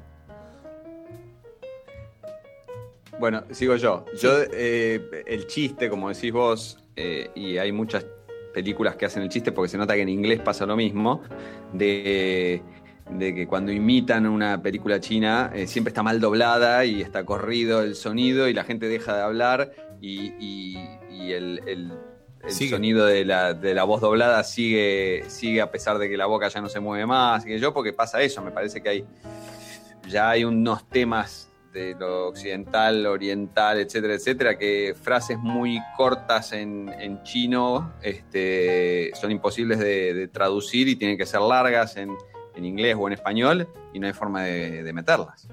Bueno, sigo yo. Yo, eh, el chiste, como decís vos, eh, y hay muchas películas que hacen el chiste porque se nota que en inglés pasa lo mismo, de, de que cuando imitan una película china eh, siempre está mal doblada y está corrido el sonido y la gente deja de hablar y, y- y el, el- el Sigue. sonido de la, de la voz doblada sigue, sigue a pesar de que la boca ya no se mueve más, que yo, porque pasa eso, me parece que hay ya hay unos temas de lo occidental, oriental, etcétera, etcétera, que frases muy cortas en, en chino este, son imposibles de, de traducir y tienen que ser largas en, en inglés o en español y no hay forma de, de meterlas.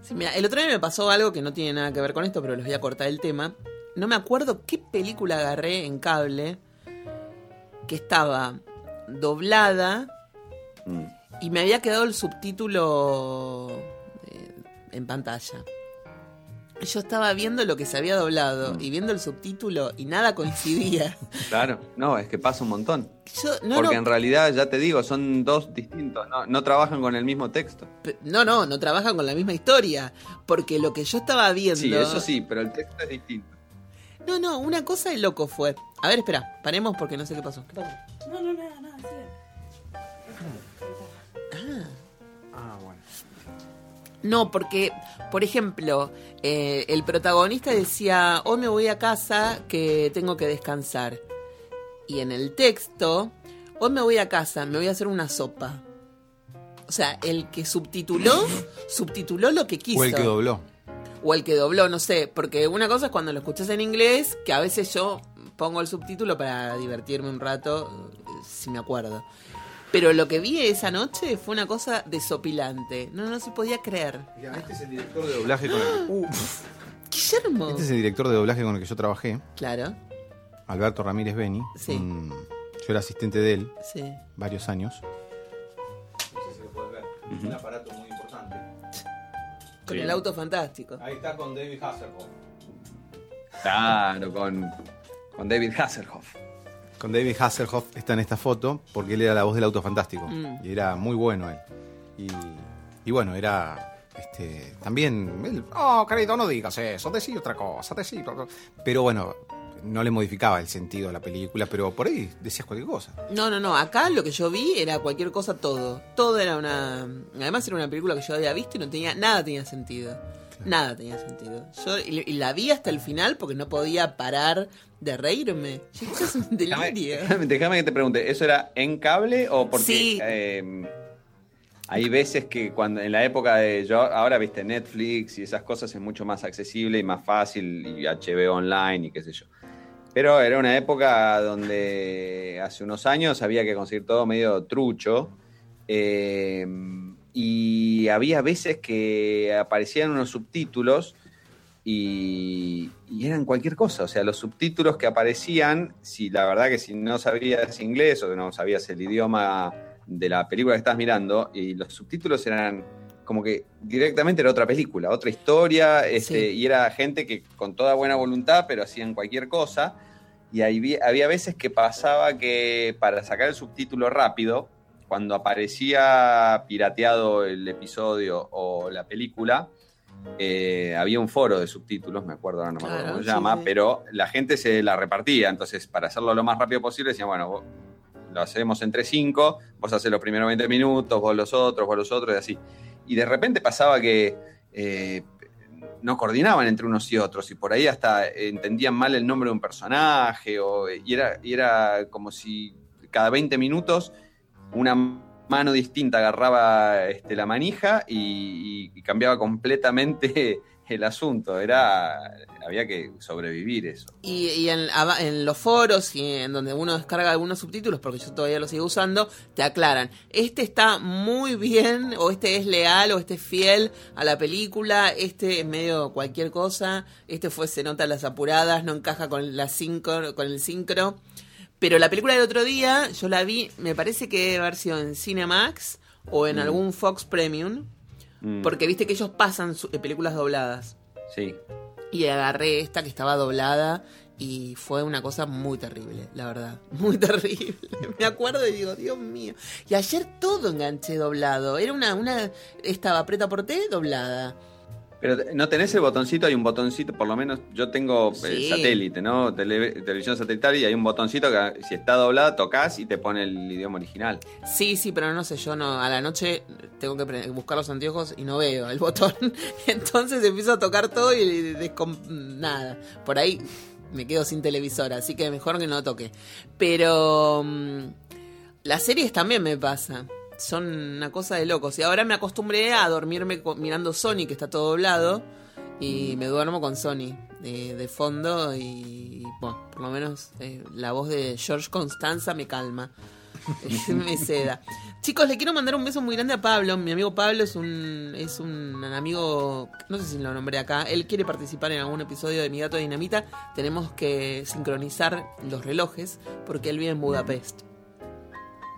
Sí, mira, el otro día me pasó algo que no tiene nada que ver con esto, pero les voy a cortar el tema. No me acuerdo qué película agarré en cable que estaba doblada Mm. y me había quedado el subtítulo eh, en pantalla. Yo estaba viendo lo que se había doblado y viendo el subtítulo y nada coincidía. Claro, no, es que pasa un montón. Yo, no, Porque no, en realidad, ya te digo, son dos distintos, no, no trabajan con el mismo texto. no, no, no trabajan con la misma historia. Porque lo que yo estaba viendo. Sí, eso sí, pero el texto es distinto. No, no, una cosa de loco fue. A ver, espera, paremos porque no sé qué pasó. ¿Qué pasó? No, no, nada, nada, sigue. Ah, bueno. No, porque, por ejemplo, eh, el protagonista decía, hoy me voy a casa que tengo que descansar. Y en el texto, hoy me voy a casa, me voy a hacer una sopa. O sea, el que subtituló, subtituló lo que quiso. O el que dobló. O el que dobló, no sé. Porque una cosa es cuando lo escuchas en inglés, que a veces yo pongo el subtítulo para divertirme un rato, eh, si me acuerdo. Pero lo que vi esa noche fue una cosa desopilante. No, no se podía creer. Este es el director de doblaje con el que, Guillermo. este es el director de doblaje con el que yo trabajé, Claro, Alberto Ramírez Beni. Sí. Un- yo era asistente de él sí. varios años. No sé si lo puedes ver. Es un aparato muy. Con Sí. el auto fantástico. Ahí está con David Hasselhoff. Claro, con, con David Hasselhoff. Con David Hasselhoff está en esta foto porque él era la voz del auto fantástico. Mm. Y era muy bueno él. Y, y bueno, era este, también. Él, oh, querido, no digas eso, decí otra cosa, decí otra cosa". Pero bueno, no le modificaba el sentido a la película, pero por ahí decías cualquier cosa. No, no, no. Acá lo que yo vi era cualquier cosa, todo. Todo era una. Además, era una película que yo había visto y no tenía. Nada tenía sentido. Nada tenía sentido. Yo y, y la vi hasta el final porque no podía parar de reírme. Yo, esto es un Déjame, delirio. déjame- déjame que te pregunte, ¿eso era en cable o porque Sí. eh, hay veces que cuando en la época de yo ahora viste Netflix y esas cosas es mucho más accesible y más fácil y HBO online y qué sé yo. Pero era una época donde hace unos años había que conseguir todo medio trucho eh, y había veces que aparecían unos subtítulos y, y eran cualquier cosa. O sea, los subtítulos que aparecían, si la verdad que si no sabías inglés o no sabías el idioma de la película que estás mirando, y los subtítulos eran como que directamente era otra película, otra historia, este, Sí. y era gente que con toda buena voluntad, pero hacían cualquier cosa. Y ahí había veces que pasaba que para sacar el subtítulo rápido, cuando aparecía pirateado el episodio o la película, eh, había un foro de subtítulos, me acuerdo ahora no me acuerdo Claro, cómo se sí, llama, sí. pero la gente se la repartía. Entonces, para hacerlo lo más rápido posible, decían, bueno, vos- lo hacemos entre cinco, vos haces los primeros 20 minutos, vos los otros, vos los otros, y así. Y de repente pasaba que eh, no coordinaban entre unos y otros, y por ahí hasta entendían mal el nombre de un personaje, o, y, era, era como si cada 20 minutos una mano distinta agarraba este, la manija y cambiaba completamente el asunto. Era, había que sobrevivir eso. Y, y en, en los foros y en donde uno descarga algunos subtítulos, porque yo todavía los sigo usando, te aclaran, este está muy bien, o este es leal, o este es fiel a la película, este es medio cualquier cosa, este fue se nota las apuradas, no encaja con la sincro, con el sincro. Pero la película del otro día, yo la vi, me parece que debe haber sido en Cinemax o en algún Fox Premium, Mm, porque viste que ellos pasan su- eh, películas dobladas. Sí. Y agarré esta que estaba doblada y fue una cosa muy terrible, la verdad. Muy terrible. Me acuerdo y digo, Dios mío. Y ayer todo enganché doblado. Era una, una, estaba preta por té doblada. Pero no tenés el botoncito, hay un botoncito, por lo menos yo tengo eh, satélite, ¿no? Tele- televisión satelital y hay un botoncito que si está doblada tocas y te pone el idioma original. Sí, sí, pero no sé, yo no. A la noche tengo que buscar los anteojos y no veo el botón. Entonces empiezo a tocar todo y descom- nada. Por ahí me quedo sin televisor, así que mejor que no toque. Pero mm, las series también me pasa. Son una cosa de locos. Y ahora me acostumbré a dormirme mirando Sony, que está todo doblado. Y me duermo con Sony de fondo. Y bueno, por lo menos eh, la voz de George Constanza me calma. me seda. Chicos, le quiero mandar un beso muy grande a Pablo. Mi amigo Pablo es un, es un amigo, no sé si lo nombré acá. Él quiere participar en algún episodio de Mi Gato Dinamita. Tenemos que sincronizar los relojes porque él vive en Budapest.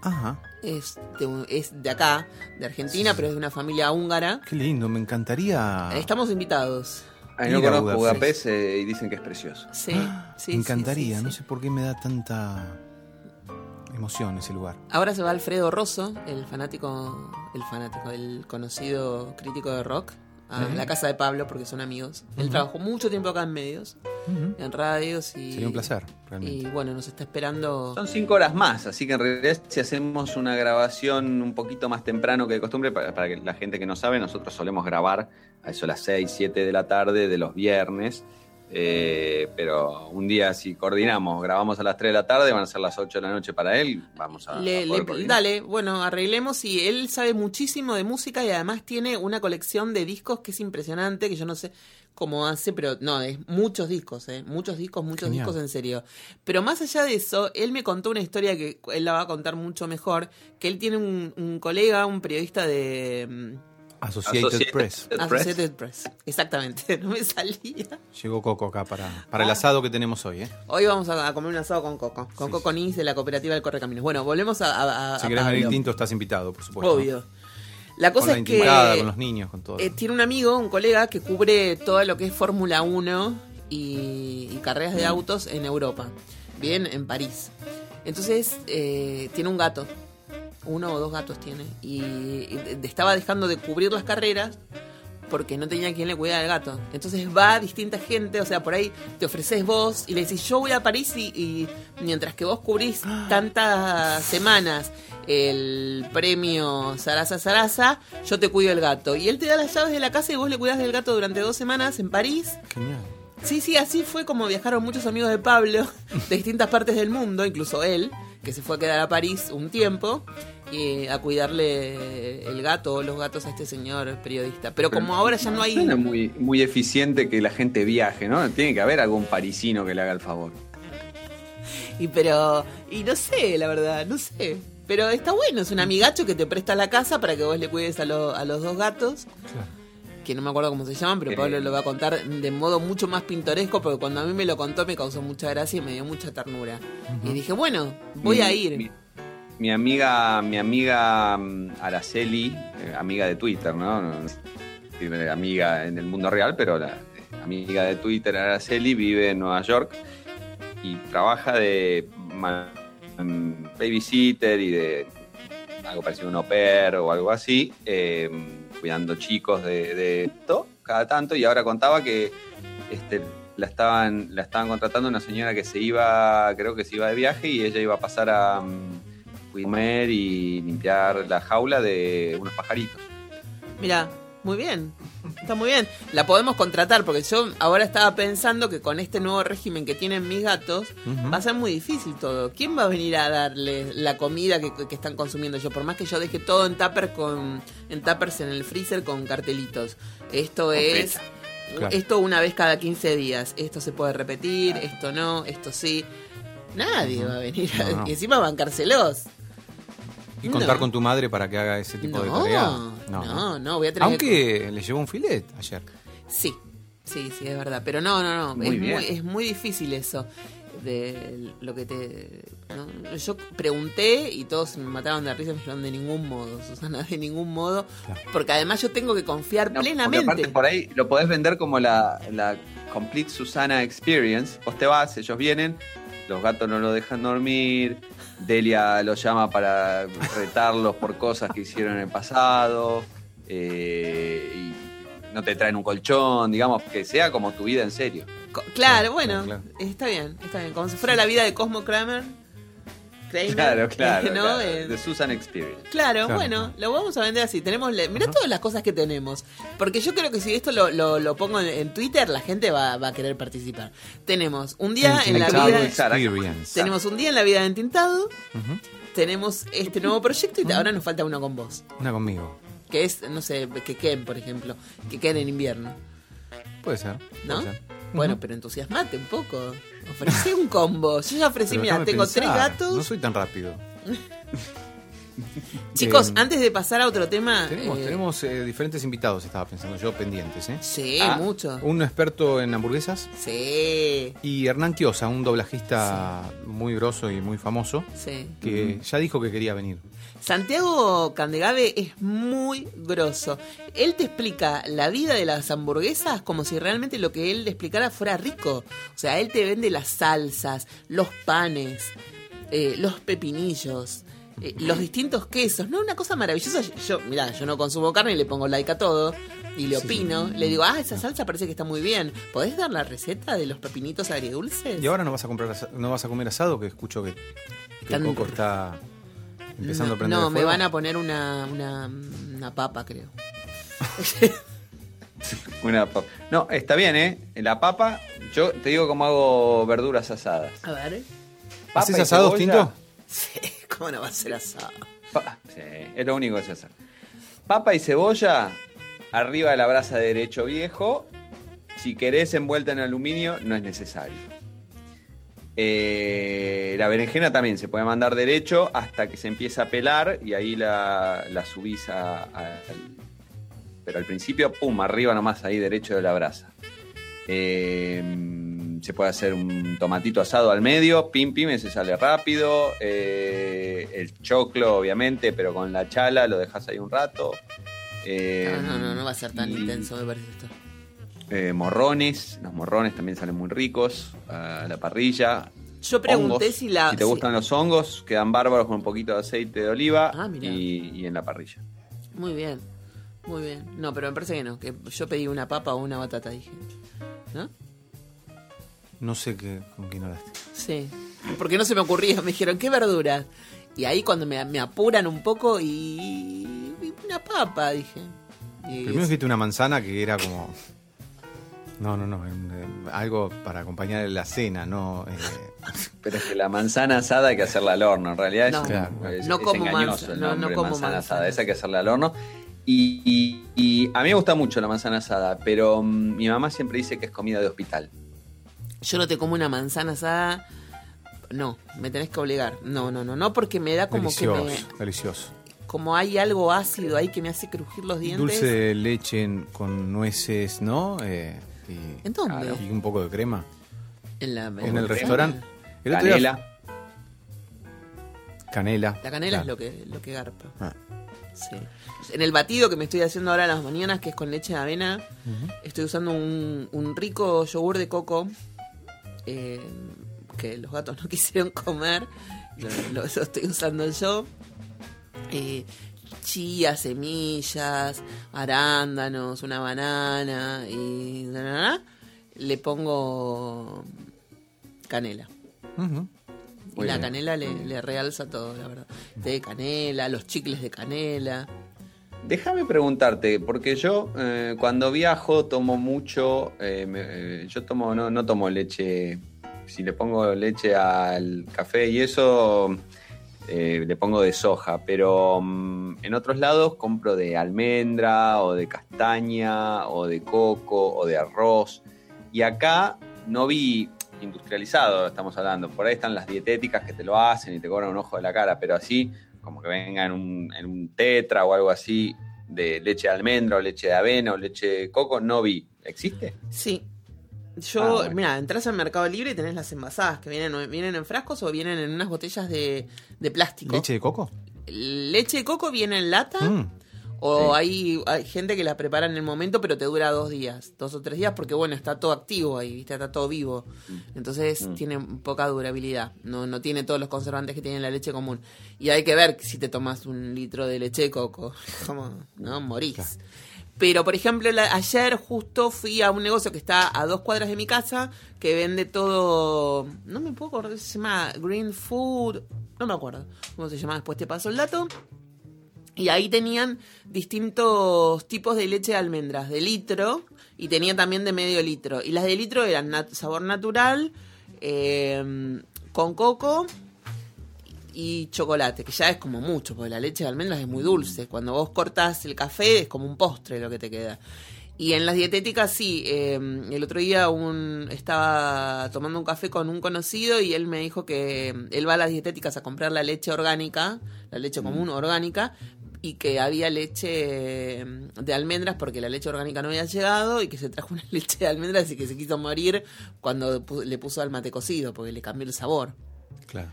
Ajá. Es de, es de acá, de Argentina, pero es de una familia húngara. Qué lindo, me encantaría. Estamos invitados. A mí no conozco Budapest. Eh, y dicen que es precioso. Sí, sí. me encantaría, sí, sí, no sé por qué me da tanta emoción ese lugar. Ahora se va Alfredo Rosso, el fanático, el fanático, el conocido crítico de rock, a la casa de Pablo porque son amigos. Él trabajó mucho tiempo acá en medios, en radios y Sería un placer, Y bueno, nos está esperando. Son cinco horas más, así que en realidad si hacemos una grabación un poquito más temprano que de costumbre, para, para que la gente que no sabe, nosotros solemos grabar a eso a las 6, 7 de la tarde de los viernes. Eh, pero un día si coordinamos, grabamos a las 3 de la tarde, van a ser las 8 de la noche para él, vamos a... Le- a poder le- coordinar. dale, bueno, arreglemos y él sabe muchísimo de música y además tiene una colección de discos que es impresionante, que yo no sé cómo hace, pero no, es muchos discos, ¿eh? muchos discos, muchos Genial. discos en serio. Pero más allá de eso, él me contó una historia que él la va a contar mucho mejor, que él tiene un, un colega, un periodista de mm, Associated, Associated Press. Press. Associated Press. Exactamente, no me salía. Llegó Coco acá para, para el asado que tenemos hoy, ¿eh? Hoy vamos a, a comer un asado con Coco, con Sí, Coco Nis de la cooperativa del Correcaminos. Bueno, volvemos a, a, a- Si querés venir tinto, estás invitado, por supuesto. Obvio. La Con cosa la es que intimidad, con los niños, con todo. eh, tiene un amigo, un colega que cubre todo lo que es Fórmula 1 y, y carreras Mm. de autos en Europa. Bien, en París. Entonces, eh, tiene un gato. Uno o dos gatos tiene. Y, estaba dejando de cubrir las carreras porque no tenía quien le cuidara al gato. Entonces va a distinta gente, o sea, por ahí te ofreces vos y le decís, yo voy a París y, y mientras que vos cubrís tantas semanas el premio Sarasa Sarasa, yo te cuido el gato. Y él te da las llaves de la casa y vos le cuidas del gato durante dos semanas en París. Genial. Sí, sí, así fue como viajaron muchos amigos de Pablo de distintas partes del mundo, incluso él, que se fue a quedar a París un tiempo y a cuidarle el gato o los gatos a este señor periodista. Pero como ahora ya no hay... Suena muy, muy eficiente que la gente viaje, ¿no? Tiene que haber algún parisino que le haga el favor. Y pero... Y no sé, la verdad, no sé. Pero está bueno, es un amigacho que te presta la casa para que vos le cuides a, lo- a los dos gatos. Que no me acuerdo cómo se llaman, pero Eh. Pablo lo va a contar de modo mucho más pintoresco, porque cuando a mí me lo contó me causó mucha gracia y me dio mucha ternura. Y dije, bueno, voy Mi- a ir. Mi, mi amiga, mi amiga mm, Araceli, eh, amiga de Twitter, ¿no? Amiga en el mundo real, pero la eh, amiga de Twitter, Araceli, vive en Nueva York y trabaja de mm, babysitter y de algo parecido a un au pair o algo así, eh, cuidando chicos de, de esto cada tanto y ahora contaba que este, la estaban la estaban contratando una señora que se iba creo que se iba de viaje y ella iba a pasar a mm, comer y limpiar la jaula de unos pajaritos. Mira, muy bien. Está muy bien. La podemos contratar porque yo ahora estaba pensando que con este nuevo régimen que tienen mis gatos va a ser muy difícil todo. ¿Quién va a venir a darles la comida que, que están consumiendo yo? Por más que yo deje todo en tupper con en tuppers en el freezer con cartelitos. Esto es Claro. esto una vez cada 15 días. Esto se puede repetir, esto no, esto sí. Nadie va a venir a, No, no. y encima bancárselos. Y contar No. con tu madre para que haga ese tipo de No, tarea. no, no, voy a tener que- Aunque le llevó un filet ayer. Sí, sí, sí, es verdad. Pero no, no, no. Muy es, bien. muy, es muy difícil eso. De lo que te. ¿no? Yo pregunté y todos me mataron de risa. Me dijeron de ningún modo, Susana, de ningún modo. Porque además yo tengo que confiar No, plenamente. aparte por ahí lo podés vender como la, la Complete Susana Experience. Vos te vas, ellos vienen, los gatos no lo dejan dormir, Delia los llama para retarlos por cosas que hicieron en el pasado. eh, y no te traen un colchón, digamos, que sea como tu vida en serio. Co- Claro, bueno, claro. está bien, está bien. Como si fuera la vida de Cosmo Kramer. Kramer, Claro, claro. ¿no? claro, Eh, The Susan Experience. Claro, Claro. bueno, lo vamos a vender así. Tenemos, le- mirá todas las cosas que tenemos. Porque yo creo que si esto lo, lo, lo pongo en, en Twitter, la gente va, va a querer participar. Tenemos un día en la Entintado vida. Experience. Tenemos un día en la vida de Entintado. Tenemos este nuevo proyecto y ahora nos falta uno con vos. Una conmigo. Que es, no sé, que Ken, por ejemplo. Que Ken en invierno. Puede ser. ¿No? puede ser. Bueno, pero entusiasmate un poco. Ofrecí un combo. Yo ya ofrecí, Pero mira, déjame tengo tres pensar, gatos. No soy tan rápido. Chicos, Eh, antes de pasar a otro tema. Tenemos, eh, tenemos eh, diferentes invitados, estaba pensando yo, pendientes. ¿eh? Sí, Ah, mucho. Un experto en hamburguesas Sí, y Hernán Quiosa, un doblajista muy grosso y muy famoso, sí. que ya dijo que quería venir. Santiago Candegave es muy grosso. Él te explica la vida de las hamburguesas como si realmente lo que él le explicara fuera rico. O sea, él te vende las salsas, los panes, eh, los pepinillos, eh, los distintos quesos. No, una cosa maravillosa. Yo, mirá, yo no consumo carne y le pongo like a todo. Y le opino, le digo, ah, esa salsa parece que está muy bien. ¿Podés dar la receta de los pepinitos agridulces? Y ahora no vas a comprar no vas a comer asado, que escucho que, que Coco está empezando no, a prender no, el me fuego. van a poner una, una, una papa, creo. Una papa. No, está bien, ¿eh? La papa, yo te digo cómo hago verduras asadas. A ver. Papa ¿Haces asados, Tinto? Sí, ¿cómo no va a ser asado? Pa- sí, es lo único que sé hacer. Papa y cebolla arriba de la brasa de derecho viejo. Si querés envuelta en aluminio, no es necesario. Eh, la berenjena también se puede mandar derecho hasta que se empieza a pelar y ahí la, la subís a, a- al- Pero al principio, pum, arriba nomás ahí derecho de la brasa. Eh, se puede hacer un tomatito asado al medio, pim pim, ese sale rápido. Eh, el choclo, obviamente, pero con la chala lo dejas ahí un rato. No, no, no, no va a ser tan y, intenso, me parece esto. Eh, morrones, los morrones también salen muy ricos a la parrilla. Yo pregunté Hongos, si la. Si te si- gustan los hongos, quedan bárbaros con un poquito de aceite de oliva Ah, y, y en la parrilla. Muy bien, muy bien. No, pero me parece que no, que yo pedí una papa o una batata, dije. ¿No? No sé qué, con quién hablaste. Sí. Porque no se me ocurría, me dijeron, ¿qué verduras? Y ahí cuando me, me apuran un poco y, y una papa, dije. Y Primero dijiste una manzana que era como... No, no, no, en- en- algo para acompañar la cena, no... eh, Pero es que la manzana asada hay que hacerla al horno. En realidad es, No. es- No es como engañoso manza- el no, como manzana manzana. asada. Esa hay que hacerla al horno. Y, y- y a mí me gusta mucho la manzana asada, pero mm, mi mamá siempre dice que es comida de hospital. yo no te como una manzana asada. No, me tenés que obligar. No, no, no, no, porque me da como que delicioso, me, delicioso. como hay algo ácido ahí que me hace crujir los dientes. Dulce de leche con nueces, ¿no? Eh, y, ¿En dónde? y un poco de crema. En, la, En el restaurante. El día- Canela. Canela. La canela es lo que, lo que garpa. Ah. Sí. En el batido que me estoy haciendo ahora a las mañanas, que es con leche de avena, estoy usando un, un rico yogur de coco eh, que los gatos no quisieron comer. Lo, estoy usando yo. Eh, chía, semillas, arándanos, una banana y na, na, na. le pongo canela. Y Muy la bien. canela le, le realza todo, la verdad. Té de canela, los chicles de canela. Déjame preguntarte, porque yo eh, cuando viajo tomo mucho, eh, me- eh, yo tomo no, no tomo leche, si le pongo leche al café y eso, eh, le pongo de soja, pero mm, en otros lados compro de almendra o de castaña o de coco o de arroz. Y acá no vi industrializado, estamos hablando, por ahí están las dietéticas que te lo hacen y te cobran un ojo de la cara, pero así como que venga en un, en un tetra o algo así de leche de almendra o leche de avena o leche de coco, no vi. ¿Existe? Sí. Yo, Ah, bueno. mira, entras al Mercado Libre y tenés las envasadas que vienen, vienen en frascos o vienen en unas botellas de, de plástico. ¿Leche de coco? Leche de coco viene en lata Mm. o Sí. hay, hay gente que la prepara en el momento pero te dura dos días, dos o tres días porque bueno, está todo activo ahí, ¿viste? está todo vivo. Entonces Mm. tiene poca durabilidad, no, no tiene todos los conservantes que tiene la leche común. Y hay que ver si te tomas un litro de leche de coco, como, ¿no? Morís. Pero, por ejemplo, la- ayer justo fui a un negocio que está a dos cuadras de mi casa, que vende todo, no me puedo acordar, se llama Green Food, no me acuerdo cómo se llama, después te paso el dato. Y ahí tenían distintos tipos de leche de almendras, de litro y tenía también de medio litro. Y las de litro eran sabor natural, eh, con coco y chocolate, que ya es como mucho, porque la leche de almendras es muy dulce. Cuando vos cortás el café es como un postre lo que te queda. Y en las dietéticas sí, eh, el otro día un, estaba tomando un café con un conocido y él me dijo que él va a las dietéticas a comprar la leche orgánica, la leche común orgánica, y que había leche eh, de almendras porque la leche orgánica no había llegado y que se trajo una leche de almendras y que se quiso morir cuando le puso al mate cocido porque le cambió el sabor. Claro.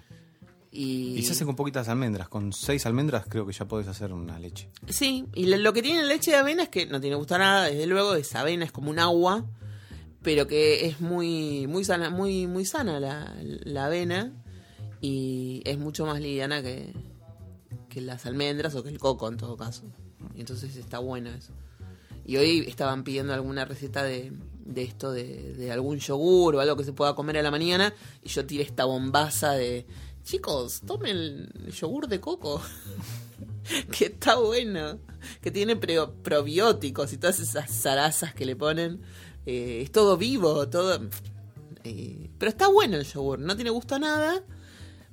Y, Y se hace con poquitas almendras. Con seis almendras creo que ya podés hacer una leche. Sí, y lo, que tiene la leche de avena es que no tiene gusto a nada, desde luego, es avena, es como un agua, pero que es muy, muy sana, muy, muy sana la, la avena y es mucho más liviana que, que las almendras o que el coco en todo caso. Y entonces está bueno eso. Y hoy estaban pidiendo alguna receta de, de esto, de, de algún yogur o algo que se pueda comer a la mañana, y yo tiré esta bombaza de, chicos, tomen el yogur de coco. que está bueno, que tiene probióticos y todas esas zarazas que le ponen. Eh, es todo vivo, todo... eh, pero está bueno el yogur, no tiene gusto a nada,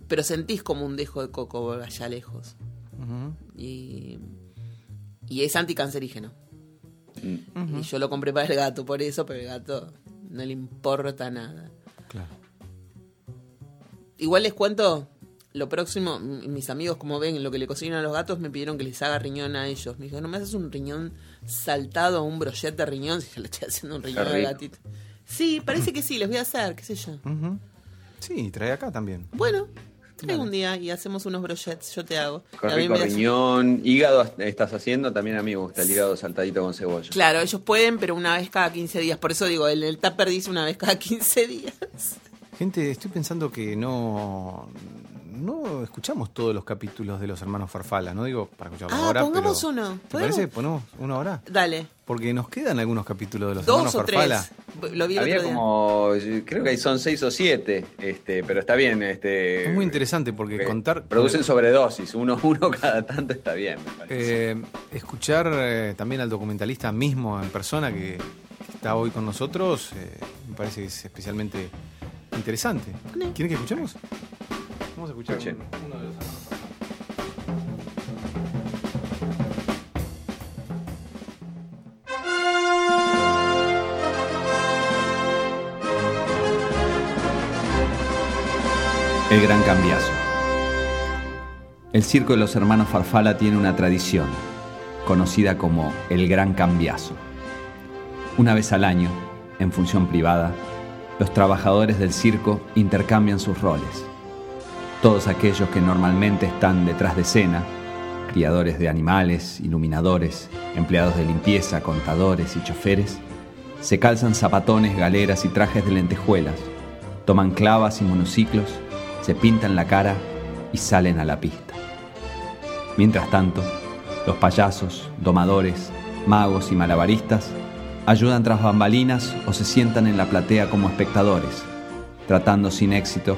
pero sentís como un dejo de coco allá lejos. Y, y es anticancerígeno. Y yo lo compré para el gato por eso, pero el gato no le importa nada. Claro. Igual les cuento, lo próximo, mis amigos como ven lo que le cocinan a los gatos me pidieron que les haga riñón a ellos. Me dijo, no me haces un riñón saltado, un brochet de riñón, si yo le estoy haciendo un riñón Qué al gatito. Sí, parece que sí, les voy a hacer, qué sé yo. Ujú. Sí, trae acá también. Bueno, traigo un día y hacemos unos brochets, yo te hago. Mí rico me riñón, hígado estás haciendo, también a mí me gusta el hígado saltadito con cebolla. Claro, ellos pueden, pero una vez cada 15 días. Por eso digo, el, el tupper dice una vez cada 15 días. Gente, estoy pensando que no, no escuchamos todos los capítulos de los hermanos Farfala, no digo para escucharlos Ah, ahora. pongamos pero- uno. ¿Te ¿Podemos? parece? ¿Ponemos uno ahora? Dale, Porque nos quedan algunos capítulos de los hermanos dos o Farfala. tres. Lo vi el Había otro día. como, creo que ahí son seis o siete, este, pero está bien. Este, Es muy interesante porque que contar. Producen sobredosis, uno uno cada tanto está bien, me parece. Eh, escuchar eh, también al documentalista mismo en persona que está hoy con nosotros eh, me parece que es especialmente interesante. ¿Quieren que escuchemos? Vamos a escuchar Escuchen. un- uno de los. El Gran Cambiazo. El circo de los hermanos Farfala tiene una tradición, conocida como el Gran Cambiazo. Una vez al año, en función privada, los trabajadores del circo intercambian sus roles. Todos aquellos que normalmente están detrás de escena, criadores de animales, iluminadores, empleados de limpieza, contadores y choferes, se calzan zapatones, galeras y trajes de lentejuelas, toman clavas y monociclos, se pintan la cara y salen a la pista. Mientras tanto, los payasos, domadores, magos y malabaristas ayudan tras bambalinas o se sientan en la platea como espectadores, tratando sin éxito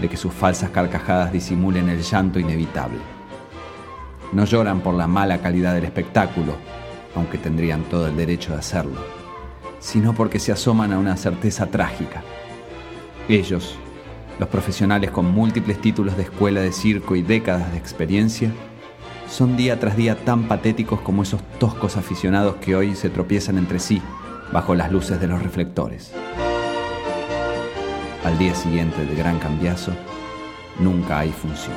de que sus falsas carcajadas disimulen el llanto inevitable. No lloran por la mala calidad del espectáculo, aunque tendrían todo el derecho de hacerlo, sino porque se asoman a una certeza trágica. Ellos, los profesionales con múltiples títulos de escuela de circo y décadas de experiencia, son día tras día tan patéticos como esos toscos aficionados que hoy se tropiezan entre sí bajo las luces de los reflectores. Al día siguiente del gran cambiazo, nunca hay función.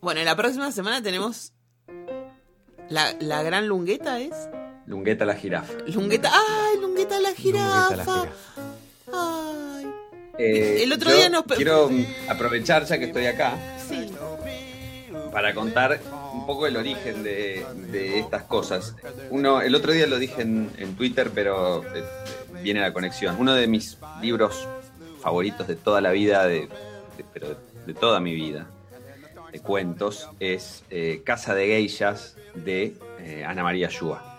Bueno, la próxima semana tenemos la, la gran lungueta, ¿es? Lungueta la jirafa. Lungueta, ¡ay, lungueta la jirafa! Lungueta la jirafa. ¡Ay! Eh, El otro yo día nos- Quiero aprovechar ya que estoy acá. Para contar un poco el origen de, estas cosas. Uno, el otro día lo dije en, en Twitter, pero eh, viene la conexión. Uno de mis libros favoritos de toda la vida, de, de- pero de, toda mi vida, de cuentos es eh, Casa de Geishas de eh, Ana María Yúa.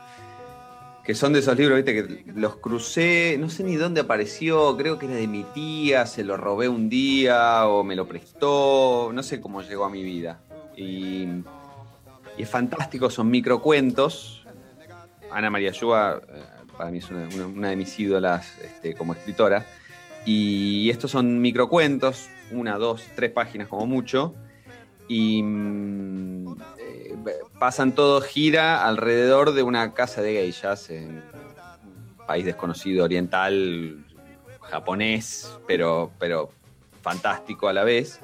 Que son de esos libros, viste, que los crucé, no sé ni dónde apareció, creo que era de mi tía, se lo robé un día o me lo prestó, no sé cómo llegó a mi vida. Y, es fantástico, son microcuentos. Ana María Yúa, eh, para mí es una de mis ídolas este, como escritora. Y estos son microcuentos, una, dos, tres páginas como mucho. Y mm, eh, pasan todo, gira alrededor de una casa de geishas en un país desconocido, oriental, japonés, pero, pero fantástico a la vez.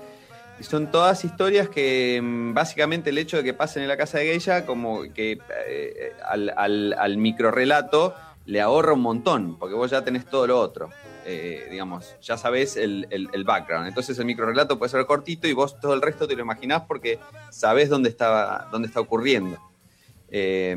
Son todas historias que mm, básicamente el hecho de que pasen en la casa de geisha como que eh, al, al, al microrelato le ahorra un montón, porque vos ya tenés todo lo otro. Eh, digamos, ya sabés el, el- background. Entonces el microrelato puede ser cortito y vos todo el resto te lo imaginás porque sabés dónde está, dónde está ocurriendo. Eh,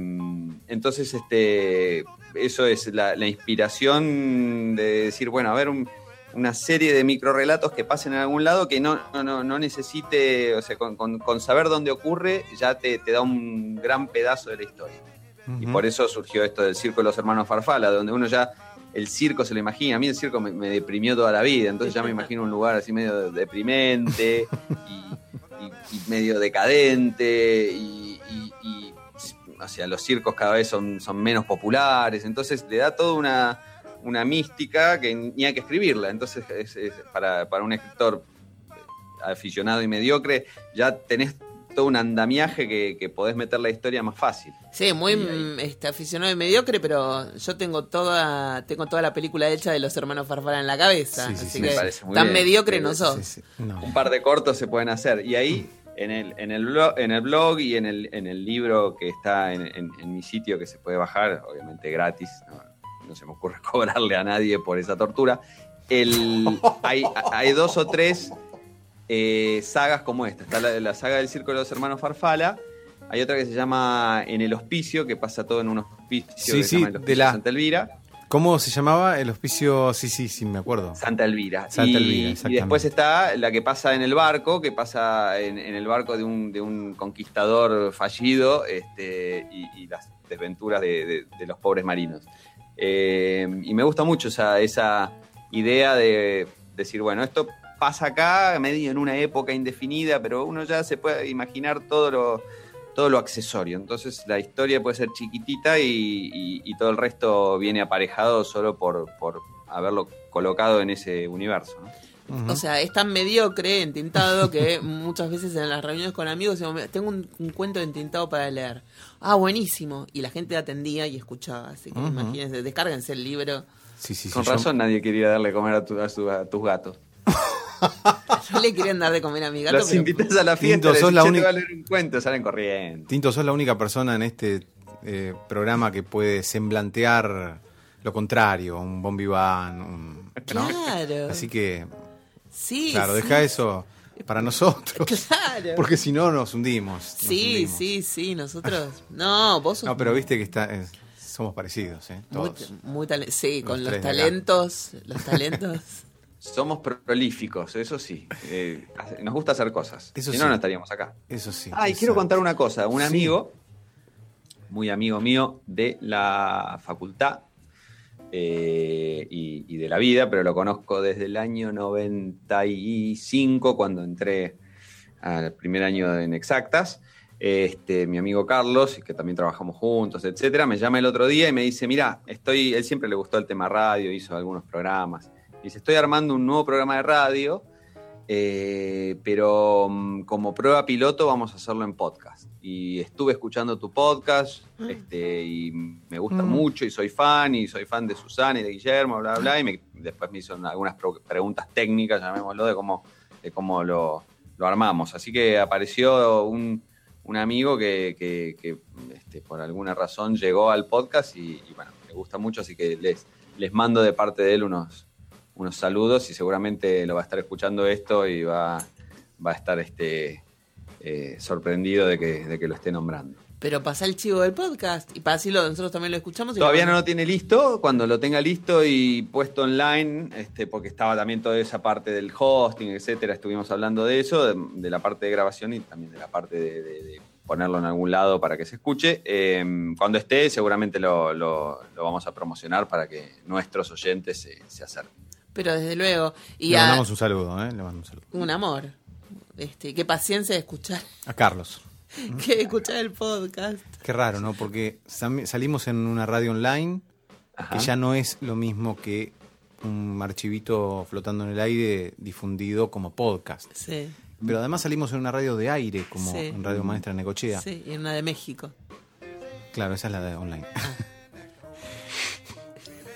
entonces, este, eso es la, la inspiración de decir, bueno, a ver, un- una serie de microrelatos que pasen en algún lado que no, no, no, necesite, o sea, con, con- con saber dónde ocurre ya te, te da un gran pedazo de la historia. Y por eso surgió esto del circo de los hermanos Farfala, donde uno ya el circo se lo imagina. A mí el circo me, me deprimió toda la vida, entonces ya me imagino un lugar así medio deprimente y, y- y medio decadente y, y- y, o sea, los circos cada vez son, son menos populares, entonces le da toda una, una mística que ni hay que escribirla. Entonces, es- es- para, para un escritor aficionado y mediocre, ya tenés todo un andamiaje que, que podés meter la historia más fácil. Sí, muy mm, este, aficionado y mediocre, pero yo tengo toda tengo toda la película hecha de los hermanos Farfara en la cabeza. Sí, sí, así sí, que me parece muy tan bien. mediocre no sos. Sí, sí. No. un par de cortos se pueden hacer. Y ahí, en el, en el, blog, en el blog y en el, en el libro que está en, en- en mi sitio, que se puede bajar, obviamente gratis, no, no se me ocurre cobrarle a nadie por esa tortura, el, hay, hay dos o tres eh, sagas como esta. Está la, la saga del Circo de los Hermanos Farfala. Hay otra que se llama En el Hospicio, que pasa todo en un hospicio Sí, que se sí, llama el de la- Santa Elvira. ¿Cómo se llamaba el hospicio? Sí, sí, sí, me acuerdo. Santa Elvira. Santa Elvira, y después está la que pasa en el barco, que pasa en, en el barco de un, de un conquistador fallido este, y, y las desventuras de, de- de los pobres marinos. Eh, y me gusta mucho esa, esa idea de decir, bueno, esto pasa acá, medio en una época indefinida, pero uno ya se puede imaginar todo lo, todo lo accesorio. Entonces la historia puede ser chiquitita y, todo el resto viene aparejado solo por, por haberlo colocado en ese universo. O sea, es tan mediocre, entintado, que muchas veces en las reuniones con amigos decimos, "Mira, tengo un, un cuento entintado para leer. Ah, buenísimo. Y la gente atendía y escuchaba. Así que Ujú. imagínense, descárguense el libro. Sí, sí, sí, Con yo- razón nadie quería darle comer a, tu- a su- a tus gatos. Yo le querían dar de comer a mi gato, Los pero invitas a la fiesta, Tinto, les sos la "Che, te única- voy a leer un cuento, salen corriendo. Tinto, sos la única persona en este eh, programa que puede semblantear lo contrario, un bon vivant, un- ¿no? Claro. Así que, sí, claro, sí, deja eso para nosotros. Claro. Porque si no nos hundimos. nos Sí, hundimos. sí, sí, nosotros. No, vos sos No, pero viste que está, somos parecidos, ¿eh? muy, Todos. muy tale- Sí, con los talentos. Los talentos. Somos prolíficos, eso sí. Eh, nos gusta hacer cosas. Eso si sí. no, no estaríamos acá. Eso sí. Ah, y exacto. quiero contar una cosa. Un Sí. amigo, muy amigo mío de la facultad eh, y, y de la vida, pero lo conozco desde el año 95, cuando entré al primer año en exactas. Este, mi amigo Carlos, que también trabajamos juntos, etcétera, me llama el otro día y me dice, mira, estoy, él siempre le gustó el tema radio, hizo algunos programas. Dice, estoy armando un nuevo programa de radio, eh, pero mm, como prueba piloto vamos a hacerlo en podcast. Y estuve escuchando tu podcast este, y me gusta Mm. mucho y soy fan y soy fan de Susana y de Guillermo, bla, bla, bla. Y me- después me hizo algunas preguntas técnicas, llamémoslo, de cómo, de cómo lo, lo armamos. Así que apareció un, un amigo que, que- que, este, por alguna razón llegó al podcast y, y, bueno, me gusta mucho, así que les, les mando de parte de él unos, unos saludos y seguramente lo va a estar escuchando esto y va, va a estar este, eh, sorprendido de que, de que lo esté nombrando. Pero pasa el chivo del podcast y para así lo, nosotros también lo escuchamos. y Todavía no lo tiene listo. Cuando lo tenga listo y puesto online, este, porque estaba también toda esa parte del hosting, etcétera, estuvimos hablando de eso, de, de la parte de grabación y también de la parte de, de- de ponerlo en algún lado para que se escuche. Eh, cuando esté, seguramente lo, lo- lo vamos a promocionar para que nuestros oyentes se, se acerquen. Pero desde luego. Y Le a- mandamos un saludo, ¿eh? Le mandamos un saludo. un amor. Este, qué paciencia de escuchar, A Carlos. que de escuchar el podcast. Qué raro, ¿no? Porque salimos en una radio online Ajá. que ya no es lo mismo que un archivito flotando en el aire difundido como podcast. Sí, Pero además salimos en una radio de aire, como Sí. en Radio Maestra Necochea. sí, y una de México. Claro, esa es la de online.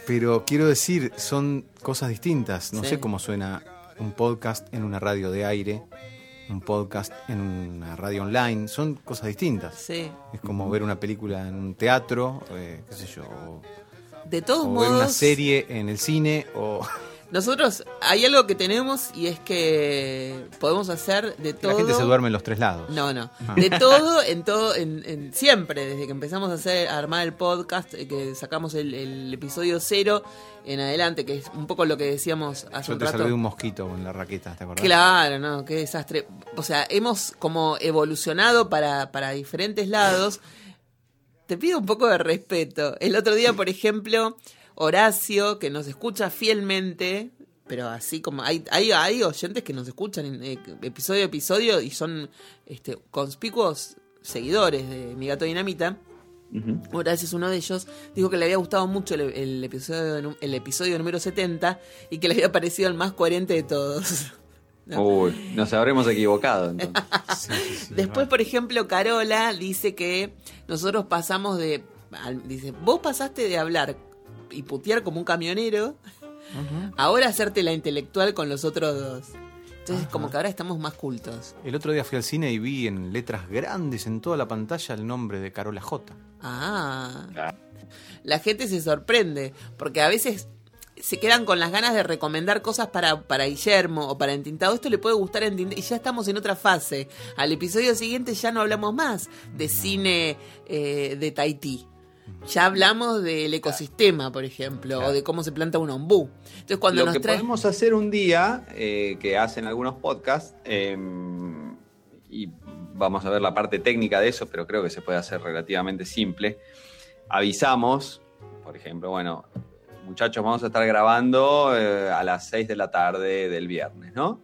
Pero quiero decir, son cosas distintas. No Sí. sé cómo suena un podcast en una radio de aire, un podcast en una radio online. Son cosas distintas. Sí. Es como ver una película en un teatro, eh, qué sé yo, o, De todos o modos, ver una serie en el cine, o nosotros hay algo que tenemos y es que podemos hacer de todo. la gente se duerme en los tres lados. No, no. Ah. De todo, en todo, en, en- siempre, desde que empezamos a hacer, a armar el podcast, eh, que sacamos el, el episodio cero en adelante, que es un poco lo que decíamos hace Yo un te rato. salvé un mosquito con la raqueta, ¿te acordás? Claro, no, qué desastre. O sea, hemos como evolucionado para, para diferentes lados. Te pido un poco de respeto. El otro día, por ejemplo, Horacio, que nos escucha fielmente, pero así como hay, hay, hay oyentes que nos escuchan en, eh, episodio a episodio y son este, conspicuos seguidores de Mi Gato Dinamita. Horacio es uno de ellos, dijo que le había gustado mucho el, el episodio, el episodio número 70 y que le había parecido el más coherente de todos. No. Uy, nos habremos equivocado entonces. Sí, sí, sí, Después, por ejemplo, Carola dice que nosotros pasamos de. al- Dice, vos pasaste de hablar y putear como un camionero, ahora hacerte la intelectual con los otros dos. Entonces, como que ahora estamos más cultos. El otro día fui al cine y vi en letras grandes en toda la pantalla el nombre de Carola J. Ah. Ah. La gente se sorprende, porque a veces se quedan con las ganas de recomendar cosas para, para Guillermo o para Entintado. Esto le puede gustar a Entintado. Y ya estamos en otra fase. Al episodio siguiente ya no hablamos más de cine eh, de Tahití. Ya hablamos del ecosistema, por ejemplo, o de cómo se planta un ombú. Entonces, cuando Lo nos que trae. podemos hacer un día, eh, que hacen algunos podcasts, eh, y vamos a ver la parte técnica de eso, pero creo que se puede hacer relativamente simple. Avisamos, por ejemplo, bueno, muchachos, vamos a estar grabando eh, a las 6 de la tarde del viernes, ¿no?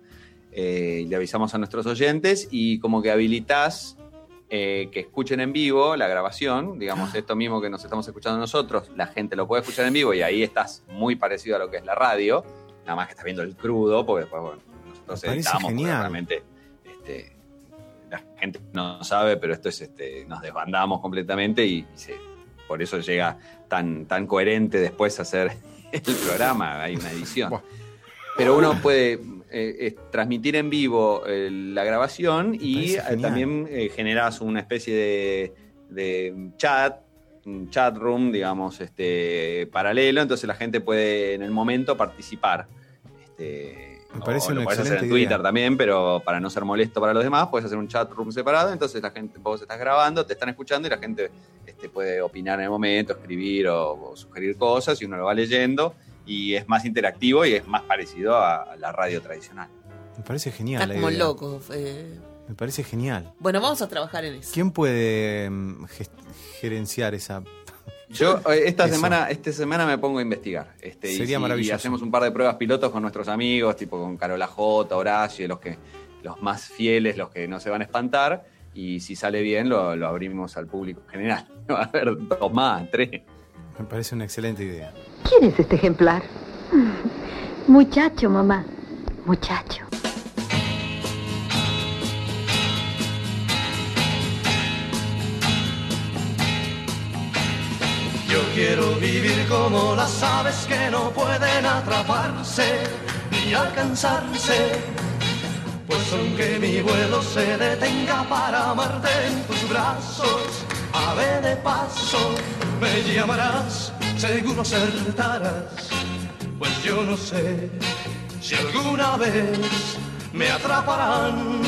Eh, le avisamos a nuestros oyentes y como que habilitas eh, que escuchen en vivo la grabación, digamos, esto mismo que nos estamos escuchando nosotros, la gente lo puede escuchar en vivo y ahí estás muy parecido a lo que es la radio, nada más que estás viendo el crudo, porque después, bueno, nosotros editamos, realmente este, la gente no sabe, pero esto es, este, nos desbandamos completamente y, y se- por eso llega tan, tan coherente después hacer el programa, hay una edición. Pero uno puede eh, eh, transmitir en vivo eh, la grabación y eh, también eh, generas una especie de, de chat, un chat room, digamos, este, paralelo, entonces la gente puede en el momento participar. Este, Me parece o lo una puedes hacer en Twitter idea. también, pero para no ser molesto para los demás, puedes hacer un chat room separado, entonces la gente, vos estás grabando, te están escuchando y la gente este, puede opinar en el momento, escribir o, o sugerir cosas y uno lo va leyendo y es más interactivo y es más parecido a, a la radio tradicional. Me parece genial. Está la como idea. loco. eh. Me parece genial. Bueno, vamos a trabajar en eso. ¿Quién puede mm, gerenciar esa? Yo eh, esta Eso. semana, esta semana me pongo a investigar. Este, y Sería si- maravilloso. Y hacemos un par de pruebas pilotos con nuestros amigos, tipo con Carola J, Horacio, los que, los más fieles, los que no se van a espantar. Y si sale bien, lo, lo abrimos al público en general. Va a haber dos más, tres. Me parece una excelente idea. ¿Quién es este ejemplar? Muchacho, mamá. Muchacho. Yo quiero vivir como las aves que no pueden atraparse ni alcanzarse. Pues aunque mi vuelo se detenga para amarte en tus brazos, ave de paso, me llamarás, seguro acertarás. Pues yo no sé si alguna vez me atraparán.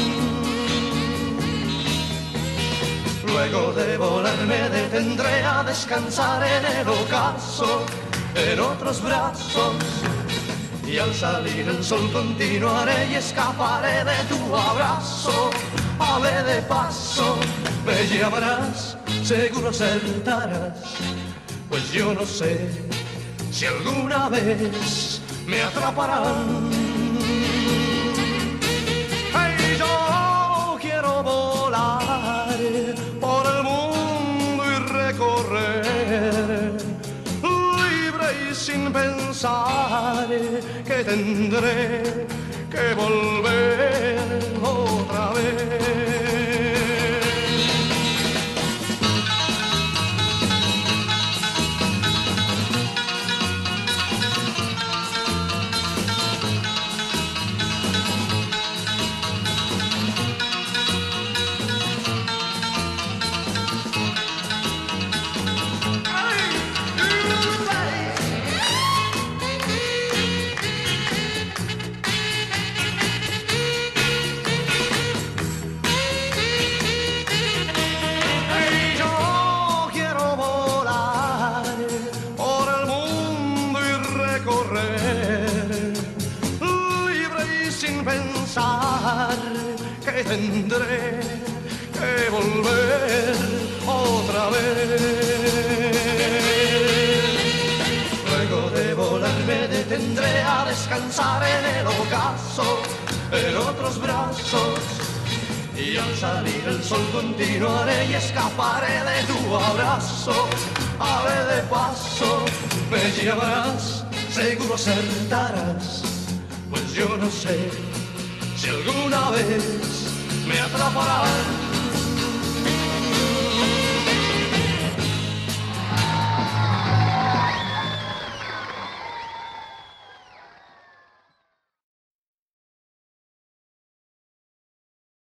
Luego de volar me detendré a descansar en el ocaso, en otros brazos. Y al salir el sol continuaré y escaparé de tu abrazo. Ave de paso, me llevarás, seguro acertarás. Pues yo no sé si alguna vez me atraparán. Hey, yo quiero volar por el mundo y recorrer libre y sin pensar que tendré que volver otra vez. A descansar en el ocaso, en otros brazos. Y al salir el sol continuaré y escaparé de tu abrazo. Ave de paso, me llevarás, seguro acertarás. Pues yo no sé si alguna vez me atraparás.